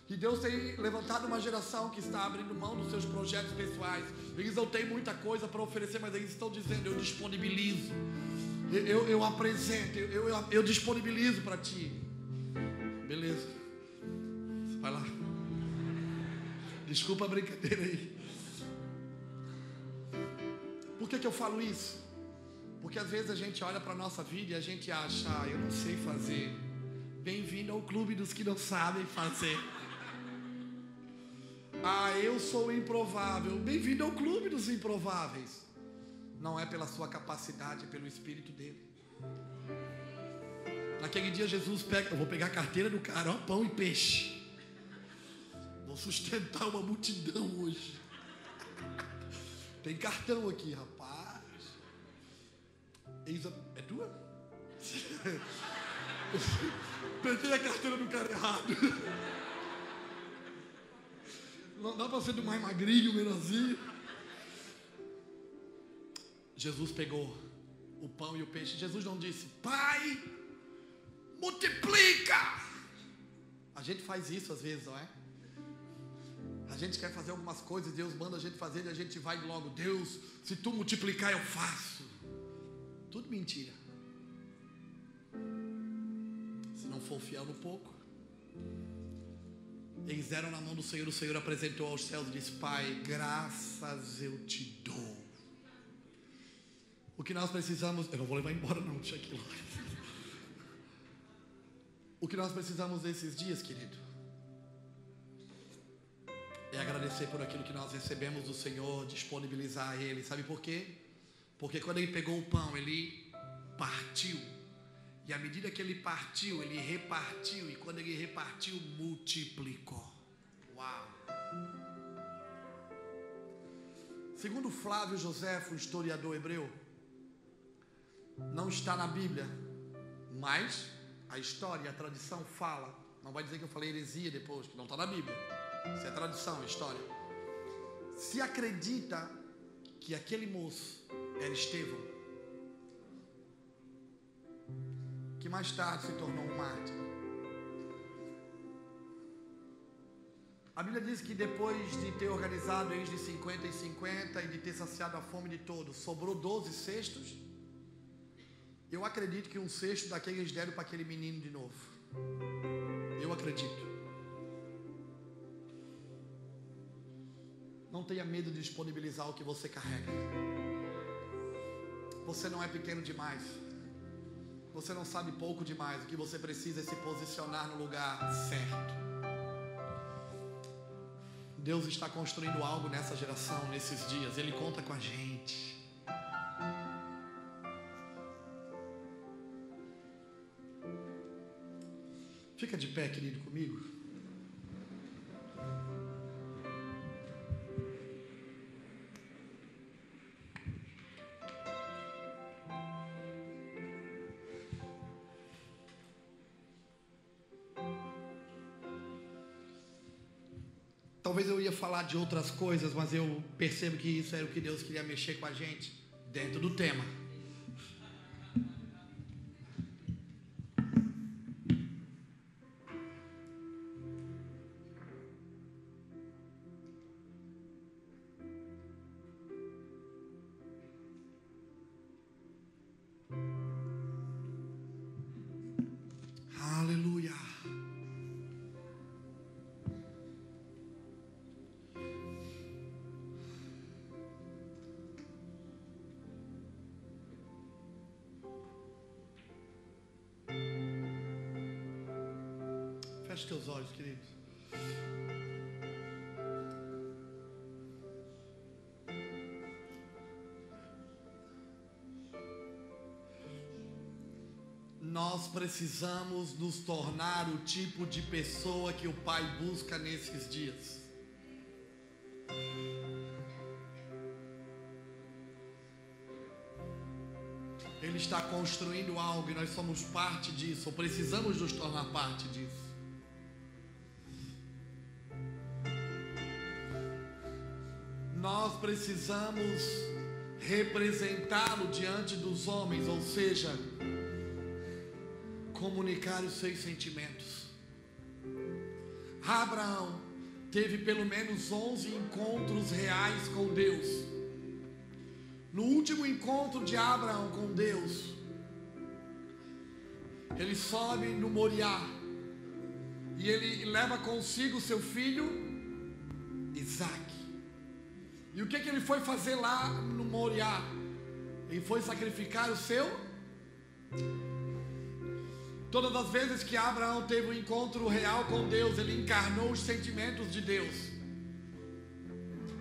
E Deus tem levantado uma geração que está abrindo mão dos seus projetos pessoais. Eles não têm muita coisa para oferecer, mas eles estão dizendo: Eu disponibilizo, eu, eu, eu apresento, eu, eu, eu disponibilizo para ti. Beleza, vai lá. Desculpa a brincadeira aí. Por que, que eu falo isso? Porque às vezes a gente olha para a nossa vida e a gente acha, ah, eu não sei fazer. Bem-vindo ao clube dos que não sabem fazer. Ah, eu sou improvável. Bem-vindo ao clube dos improváveis. Não é pela sua capacidade, é pelo Espírito dele. Naquele dia Jesus pega, eu vou pegar a carteira do cara, ó, pão e peixe. Vou sustentar uma multidão hoje. Tem cartão aqui, rapaz. Eisa, é tua? Peguei a carteira do cara errado. Não dá para ser do mais magrinho, menorzinho. Jesus pegou o pão e o peixe. Jesus não disse, Pai, multiplica. A gente faz isso às vezes, não é? A gente quer fazer algumas coisas, Deus manda a gente fazer e a gente vai logo. Deus, se tu multiplicar, eu faço. Tudo mentira. For fiel no pouco. Eles deram na mão do Senhor, o Senhor apresentou aos céus e disse: Pai, graças eu te dou. O que nós precisamos, eu não vou levar embora, não, deixa aqui O que nós precisamos nesses dias, querido, é agradecer por aquilo que nós recebemos do Senhor, disponibilizar a Ele. Sabe por quê? Porque quando ele pegou o pão, ele partiu. E à medida que ele partiu, ele repartiu. E quando ele repartiu, multiplicou. Uau! Segundo Flávio José, o historiador hebreu, não está na Bíblia, mas a história, a tradição fala. Não vai dizer que eu falei heresia depois, que não está na Bíblia. Isso é tradição, é história. se acredita que aquele moço era Estevão, que mais tarde se tornou um mártir. A Bíblia diz que depois de ter organizado eles de 50 em 50 e de ter saciado a fome de todos, sobrou 12 cestos. Eu acredito que um cesto daquele eles deram para aquele menino de novo. Eu acredito. Não tenha medo de disponibilizar o que você carrega. Você não é pequeno demais. Você não sabe pouco demais. O que você precisa é se posicionar no lugar certo. Deus está construindo algo nessa geração, nesses dias. Ele conta com a gente. Fica de pé, querido, comigo. Falar de outras coisas, mas eu percebo que isso era o que Deus queria mexer com a gente dentro do tema. Feche teus olhos, querido. Nós precisamos nos tornar o tipo de pessoa que o Pai busca nesses dias. Ele está construindo algo e nós somos parte disso, ou precisamos nos tornar parte disso. Precisamos representá-lo diante dos homens, ou seja, comunicar os seus sentimentos. Abraão teve pelo menos 11 encontros reais com Deus. No último encontro de Abraão com Deus, ele sobe no Moriá e ele leva consigo seu filho Isaac. E o que, que ele foi fazer lá no Moriá? Ele foi sacrificar o seu. Todas as vezes que Abraão teve um encontro real com Deus, ele encarnou os sentimentos de Deus.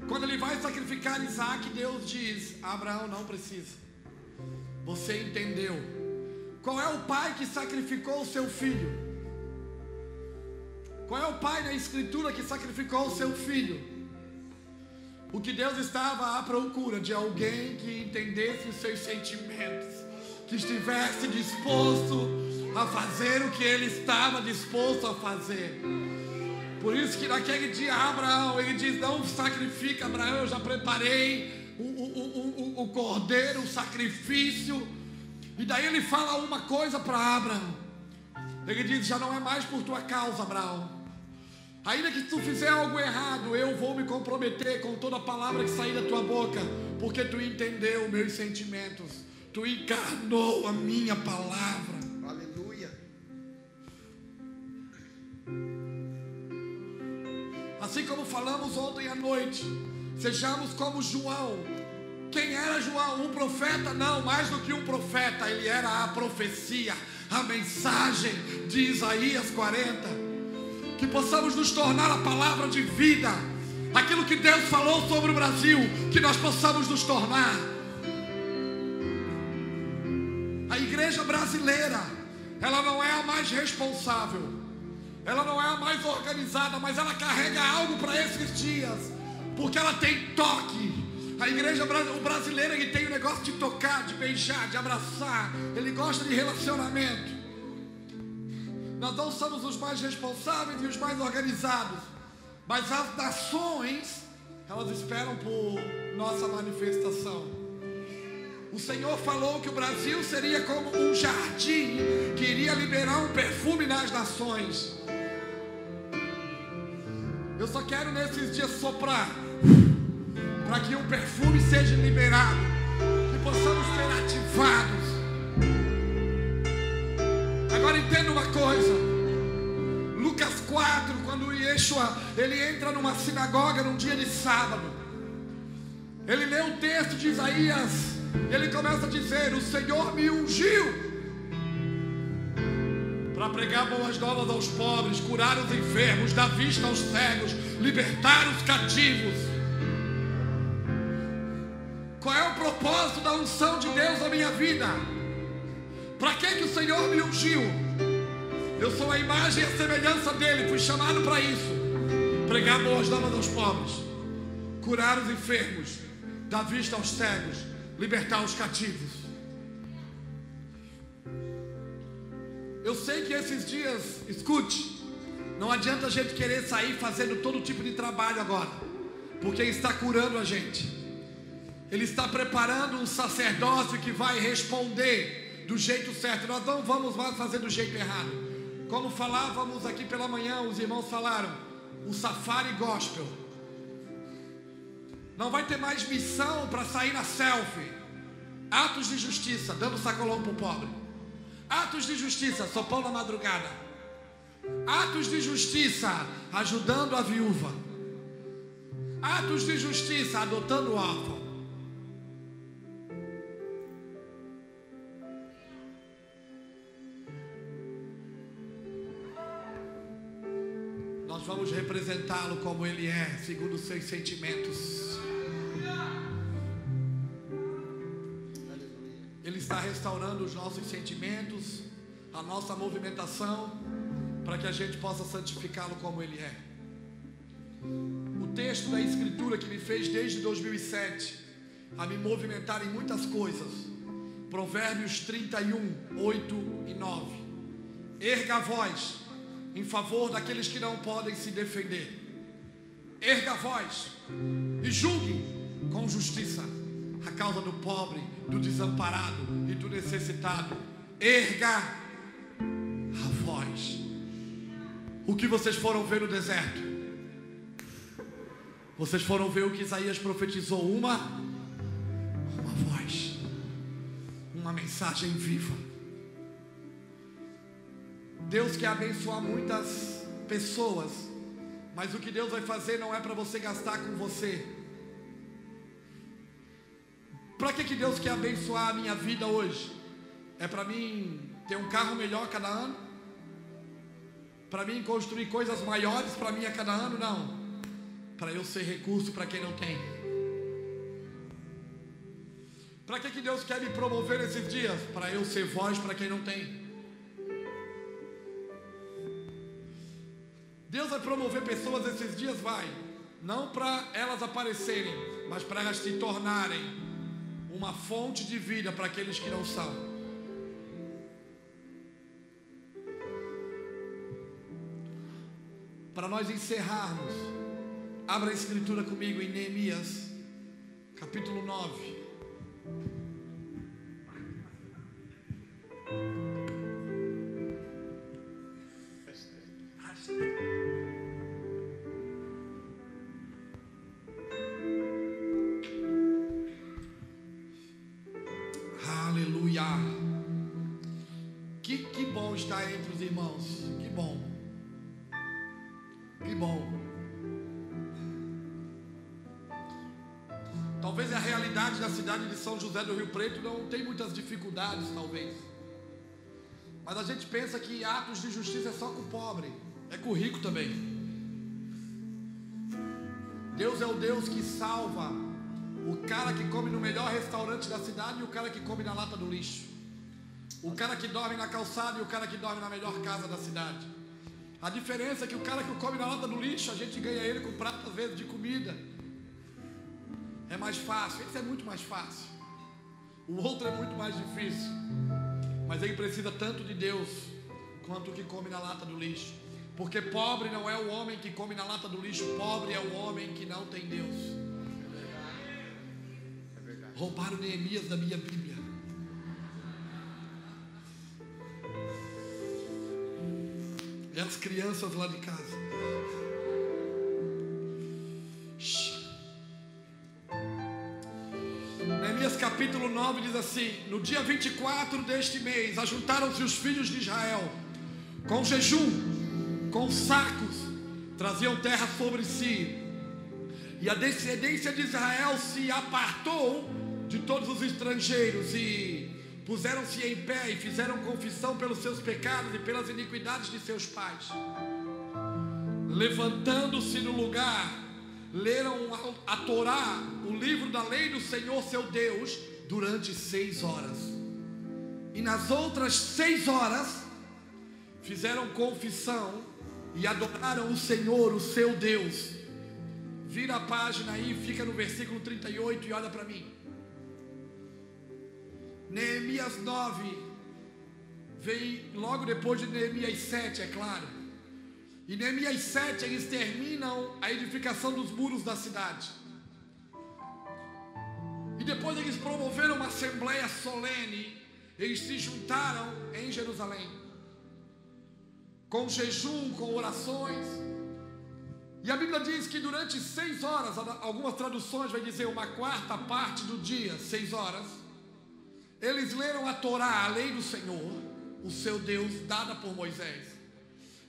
Quando ele vai sacrificar Isaac, Deus diz: Abraão não precisa. Você entendeu? Qual é o pai que sacrificou o seu filho? Qual é o pai na escritura que sacrificou o seu filho? O que Deus estava à procura de alguém que entendesse os seus sentimentos, que estivesse disposto a fazer o que ele estava disposto a fazer. Por isso que naquele dia Abraão, ele diz: Não sacrifica, Abraão, eu já preparei o, o, o, o cordeiro, o sacrifício. E daí ele fala uma coisa para Abraão. Ele diz: Já não é mais por tua causa, Abraão Ainda que tu fizer algo errado, eu vou me comprometer com toda palavra que sair da tua boca, porque tu entendeu meus sentimentos, tu encarnou a minha palavra. Aleluia. Assim como falamos ontem à noite, sejamos como João. Quem era João? Um profeta? Não, mais do que um profeta, ele era a profecia, a mensagem de Isaías 40 que possamos nos tornar a palavra de vida, aquilo que Deus falou sobre o Brasil, que nós possamos nos tornar. A igreja brasileira, ela não é a mais responsável, ela não é a mais organizada, mas ela carrega algo para esses dias, porque ela tem toque. A igreja o brasileiro ele tem o negócio de tocar, de beijar, de abraçar. Ele gosta de relacionamento. Nós não somos os mais responsáveis e os mais organizados, mas as nações, elas esperam por nossa manifestação. O Senhor falou que o Brasil seria como um jardim que iria liberar um perfume nas nações. Eu só quero nesses dias soprar para que um perfume seja liberado, que possamos ser ativados. Quando Yeshua ele entra numa sinagoga num dia de sábado, ele lê o texto de Isaías, e ele começa a dizer: O Senhor me ungiu para pregar boas novas aos pobres, curar os enfermos, dar vista aos cegos, libertar os cativos. Qual é o propósito da unção de Deus na minha vida? Para que, que o Senhor me ungiu? Eu sou a imagem e a semelhança dele, fui chamado para isso. Pregar boas novas aos pobres, curar os enfermos, dar vista aos cegos, libertar os cativos. Eu sei que esses dias, escute, não adianta a gente querer sair fazendo todo tipo de trabalho agora, porque Ele está curando a gente, Ele está preparando um sacerdócio que vai responder do jeito certo. Nós não vamos mais fazer do jeito errado. Como falávamos aqui pela manhã, os irmãos falaram, o safari gospel. Não vai ter mais missão para sair na selfie. Atos de justiça, dando sacolão para o pobre. Atos de justiça, sopão na madrugada. Atos de justiça, ajudando a viúva. Atos de justiça, adotando o órfão. Nós vamos representá-lo como ele é, segundo os seus sentimentos. Ele está restaurando os nossos sentimentos, a nossa movimentação, para que a gente possa santificá-lo como Ele é. O texto da Escritura que me fez desde 2007 a me movimentar em muitas coisas. Provérbios 31, 8 e 9. Erga a voz em favor daqueles que não podem se defender. Erga a voz e julgue com justiça a causa do pobre, do desamparado e do necessitado. Erga a voz. O que vocês foram ver no deserto? Vocês foram ver o que Isaías profetizou, uma uma voz, uma mensagem viva. Deus quer abençoar muitas pessoas, mas o que Deus vai fazer não é para você gastar com você. Para que, que Deus quer abençoar a minha vida hoje? É para mim ter um carro melhor cada ano? Para mim construir coisas maiores para mim a cada ano? Não. Para eu ser recurso para quem não tem. Para que, que Deus quer me promover nesses dias? Para eu ser voz para quem não tem. Promover pessoas esses dias? Vai. Não para elas aparecerem, mas para elas se tornarem uma fonte de vida para aqueles que não são. Para nós encerrarmos, abra a escritura comigo em Neemias, capítulo 9. Do Rio Preto não tem muitas dificuldades, talvez. Mas a gente pensa que atos de justiça é só com o pobre, é com o rico também. Deus é o Deus que salva o cara que come no melhor restaurante da cidade e o cara que come na lata do lixo. O cara que dorme na calçada e o cara que dorme na melhor casa da cidade. A diferença é que o cara que come na lata do lixo, a gente ganha ele com prato às vezes de comida. É mais fácil, esse é muito mais fácil. O outro é muito mais difícil. Mas ele precisa tanto de Deus quanto o que come na lata do lixo. Porque pobre não é o homem que come na lata do lixo, pobre é o homem que não tem Deus. Roubaram Neemias da minha Bíblia. E as crianças lá de casa. Capítulo 9 diz assim: No dia 24 deste mês, ajuntaram-se os filhos de Israel, com jejum, com sacos, traziam terra sobre si, e a descendência de Israel se apartou de todos os estrangeiros e puseram-se em pé e fizeram confissão pelos seus pecados e pelas iniquidades de seus pais. Levantando-se no lugar, leram a Torá, o livro da lei do Senhor seu Deus, durante seis horas. E nas outras seis horas, fizeram confissão e adoraram o Senhor, o seu Deus Vira a página aí, fica no versículo 38 e olha para mim. Neemias 9 vem logo depois de Neemias 7, é claro. E Neemias 7 eles terminam a edificação dos muros da cidade. E depois eles promoveram uma assembleia solene. Eles se juntaram em Jerusalém. Com jejum, com orações e a Bíblia diz que durante seis horas, algumas traduções vai dizer uma quarta parte do dia, seis horas, eles leram a Torá, a lei do Senhor, o seu Deus, dada por Moisés.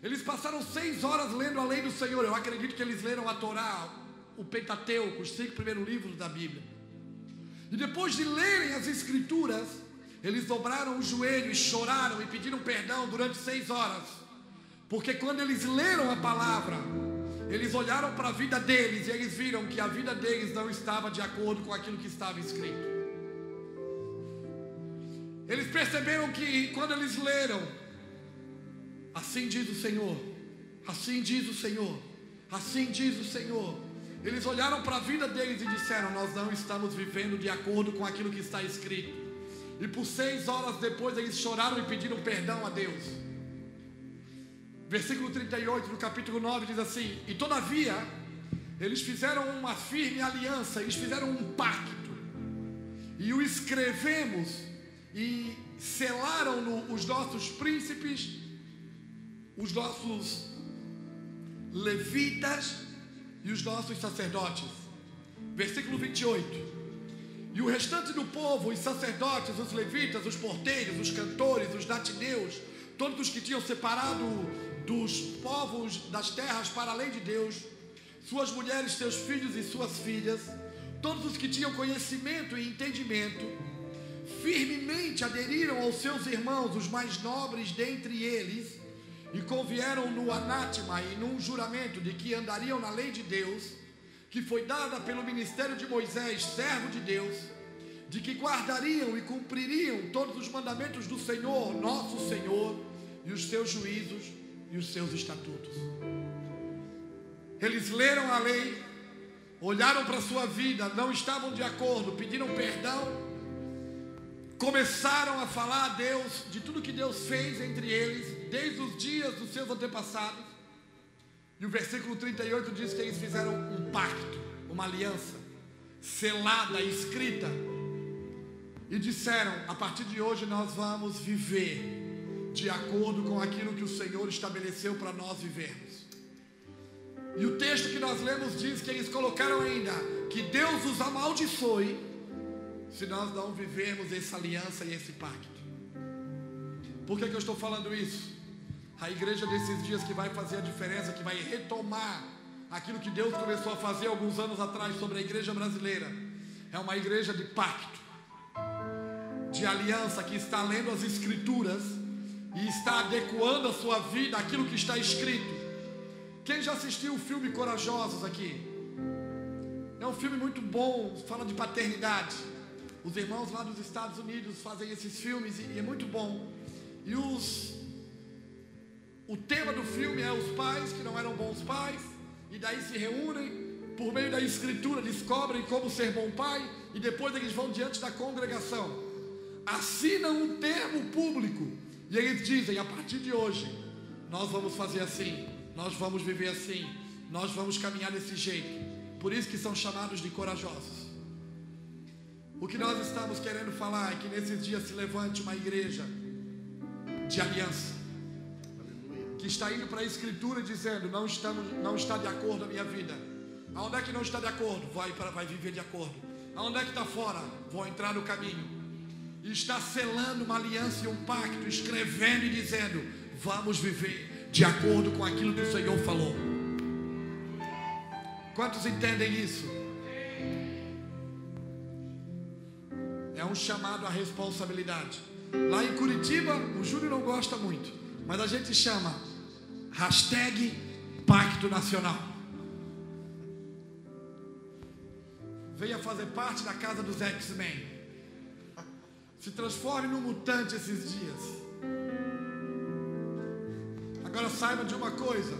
Eles passaram seis horas lendo a lei do Senhor. Eu acredito que eles leram a Torá, o Pentateuco, os cinco primeiros livros da Bíblia. E depois de lerem as Escrituras, eles dobraram o joelho e choraram e pediram perdão durante seis horas. Porque quando eles leram a palavra, eles olharam para a vida deles e eles viram que a vida deles não estava de acordo com aquilo que estava escrito. Eles perceberam que quando eles leram, assim diz o Senhor, assim diz o Senhor, assim diz o Senhor. Eles olharam para a vida deles e disseram: Nós não estamos vivendo de acordo com aquilo que está escrito. E por seis horas depois eles choraram e pediram perdão a Deus. Versículo 38 do capítulo 9 diz assim: E todavia, eles fizeram uma firme aliança, eles fizeram um pacto, e o escrevemos, e selaram-no os nossos príncipes, os nossos levitas e os nossos sacerdotes. Versículo 28. E o restante do povo, os sacerdotes, os levitas, os porteiros, os cantores, os natineus, todos os que tinham separado dos povos das terras para além de Deus, suas mulheres, seus filhos e suas filhas, todos os que tinham conhecimento e entendimento, firmemente aderiram aos seus irmãos, os mais nobres dentre eles, e convieram no anátema e num juramento de que andariam na lei de Deus, que foi dada pelo ministério de Moisés, servo de Deus, de que guardariam e cumpririam todos os mandamentos do Senhor, nosso Senhor, e os seus juízos e os seus estatutos. Eles leram a lei, olharam para a sua vida, não estavam de acordo, pediram perdão, começaram a falar a Deus de tudo que Deus fez entre eles, desde os dias dos seus antepassados. E o versículo 38 diz que eles fizeram um pacto, uma aliança, selada, escrita, e disseram: a partir de hoje nós vamos viver de acordo com aquilo que o Senhor estabeleceu para nós vivermos. E o texto que nós lemos diz que eles colocaram ainda que Deus os amaldiçoe se nós não vivermos essa aliança e esse pacto. Por que, que eu estou falando isso? A igreja desses dias que vai fazer a diferença, que vai retomar aquilo que Deus começou a fazer alguns anos atrás sobre a igreja brasileira, é uma igreja de pacto, de aliança, que está lendo as escrituras e está adequando a sua vida àquilo que está escrito. Quem já assistiu o filme Corajosos aqui? É um filme muito bom, fala de paternidade. Os irmãos lá dos Estados Unidos fazem esses filmes e, é muito bom. E os o tema do filme é os pais que não eram bons pais e daí se reúnem por meio da escritura descobrem como ser bom pai e depois eles vão diante da congregação. Assinam um termo público e eles dizem: a partir de hoje, nós vamos fazer assim, nós vamos viver assim, nós vamos caminhar desse jeito. Por isso que são chamados de corajosos. O que nós estamos querendo falar é que nesses dias se levante uma igreja de aliança. Que está indo para a escritura dizendo, não, estamos, não está de acordo a minha vida. Aonde é que não está de acordo? Vai, para, vai viver de acordo. Aonde é que está fora? Vou entrar no caminho. E está selando uma aliança e um pacto, escrevendo e dizendo, vamos viver de acordo com aquilo que o Senhor falou. Quantos entendem isso? É um chamado à responsabilidade. Lá em Curitiba, o Júlio não gosta muito, mas a gente chama hashtag Pacto Nacional. Venha fazer parte da casa dos X-Men. Se transforme num mutante esses dias. Agora saiba de uma coisa: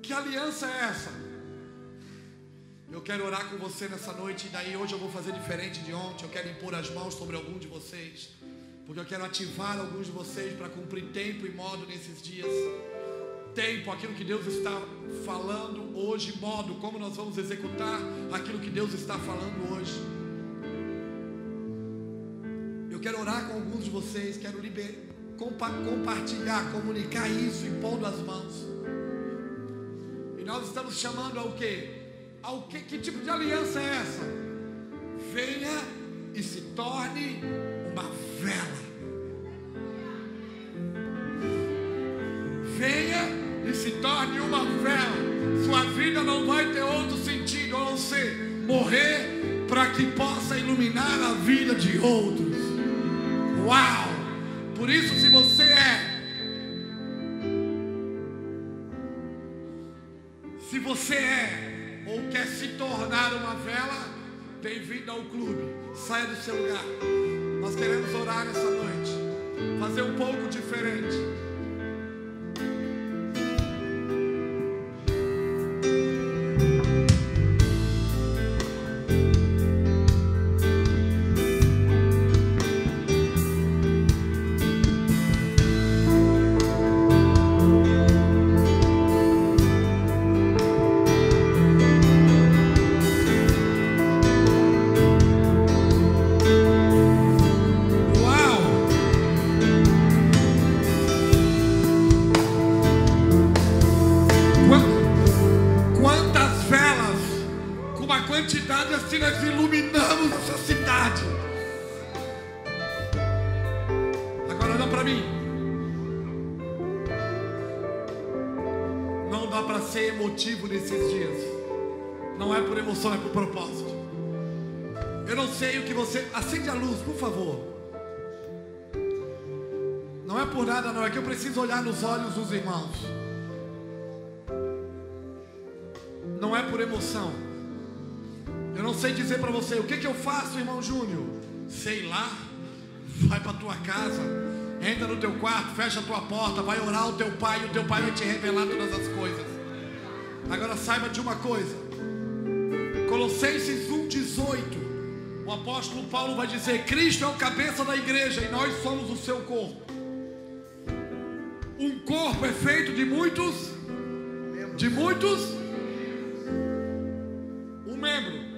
que aliança é essa? Eu quero orar com você nessa noite, e daí hoje eu vou fazer diferente de ontem. Eu quero impor as mãos sobre algum de vocês, porque eu quero ativar alguns de vocês para cumprir tempo e modo nesses dias. Tempo, aquilo que Deus está falando hoje, modo, como nós vamos executar aquilo que Deus está falando hoje. Eu quero orar com alguns de vocês, quero liber, compa, compartilhar, comunicar isso, impondo as mãos. E nós estamos chamando ao quê? Ao que, que tipo de aliança é essa? Venha e se torne uma vela. Venha e se torne uma vela. Sua vida não vai ter outro sentido a não ser morrer para que possa iluminar a vida de outros. Uau! Por isso, se você é, se você é ou quer se tornar uma vela, bem-vindo ao clube. Saia do seu lugar. Nós queremos orar nessa noite, fazer um pouco diferente. Assim, nós iluminamos essa cidade. Agora olha para mim. Não dá para ser emotivo nesses dias. Não é por emoção, é por propósito. Eu não sei o que você. Acende a luz, por favor. Não é por nada, não. É que eu preciso olhar nos olhos dos irmãos. Não é por emoção. Eu não sei dizer para você o que, que eu faço, irmão Júnior. Sei lá. Vai para tua casa. Entra no teu quarto, fecha a tua porta, vai orar ao teu pai e o teu pai vai te revelar todas as coisas. Agora saiba de uma coisa. Colossenses 1:18. O apóstolo Paulo vai dizer: Cristo é o cabeça da igreja e nós somos o seu corpo. Um corpo é feito de muitos, de muitos, um membro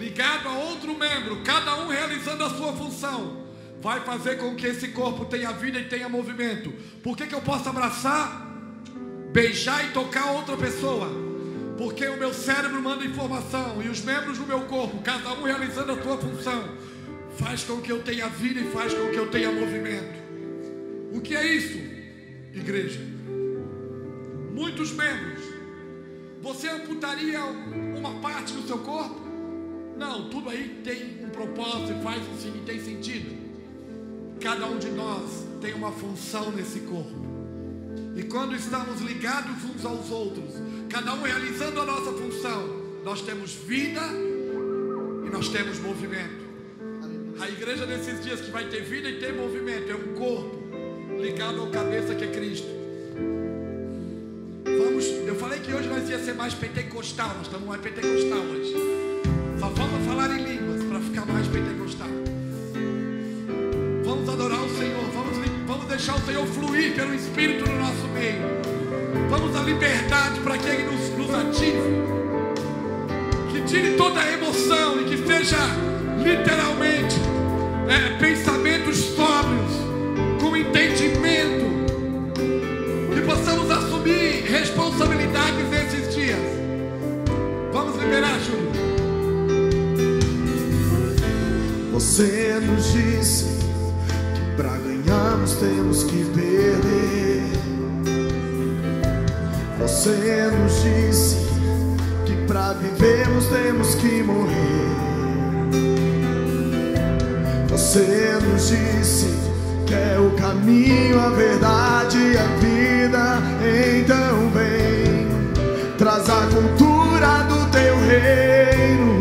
ligado a outro membro, cada um realizando a sua função, vai fazer com que esse corpo tenha vida e tenha movimento. Por que, que eu posso abraçar, beijar e tocar outra pessoa? Porque o meu cérebro manda informação e os membros do meu corpo, cada um realizando a sua função, faz com que eu tenha vida e faz com que eu tenha movimento. O que é isso, igreja? Muitos membros. Você amputaria uma parte do seu corpo? Não, tudo aí tem um propósito e faz assim, e tem sentido. Cada um de nós tem uma função nesse corpo. E quando estamos ligados uns aos outros, cada um realizando a nossa função, nós temos vida e nós temos movimento. A igreja nesses dias que vai ter vida e ter movimento é um corpo ligado ao cabeça que é Cristo. Vamos, eu falei que hoje nós ia ser mais pentecostal, nós estamos mais pentecostal hoje. Só falta falar em línguas para ficar mais pentecostal. Vamos adorar o Senhor, vamos, vamos deixar o Senhor fluir pelo Espírito no nosso meio. Vamos à liberdade para que Ele nos, nos ative. Que tire toda a emoção e que seja literalmente, é, pensamentos sóbrios, com entendimento, que possamos assumir responsabilidades nesses dias. Vamos liberar, Júlio. Você nos disse que para ganharmos temos que perder. Você nos disse que para vivermos temos que morrer. Você nos disse que é o caminho, a verdade e a vida. Então vem, traz a cultura do teu reino.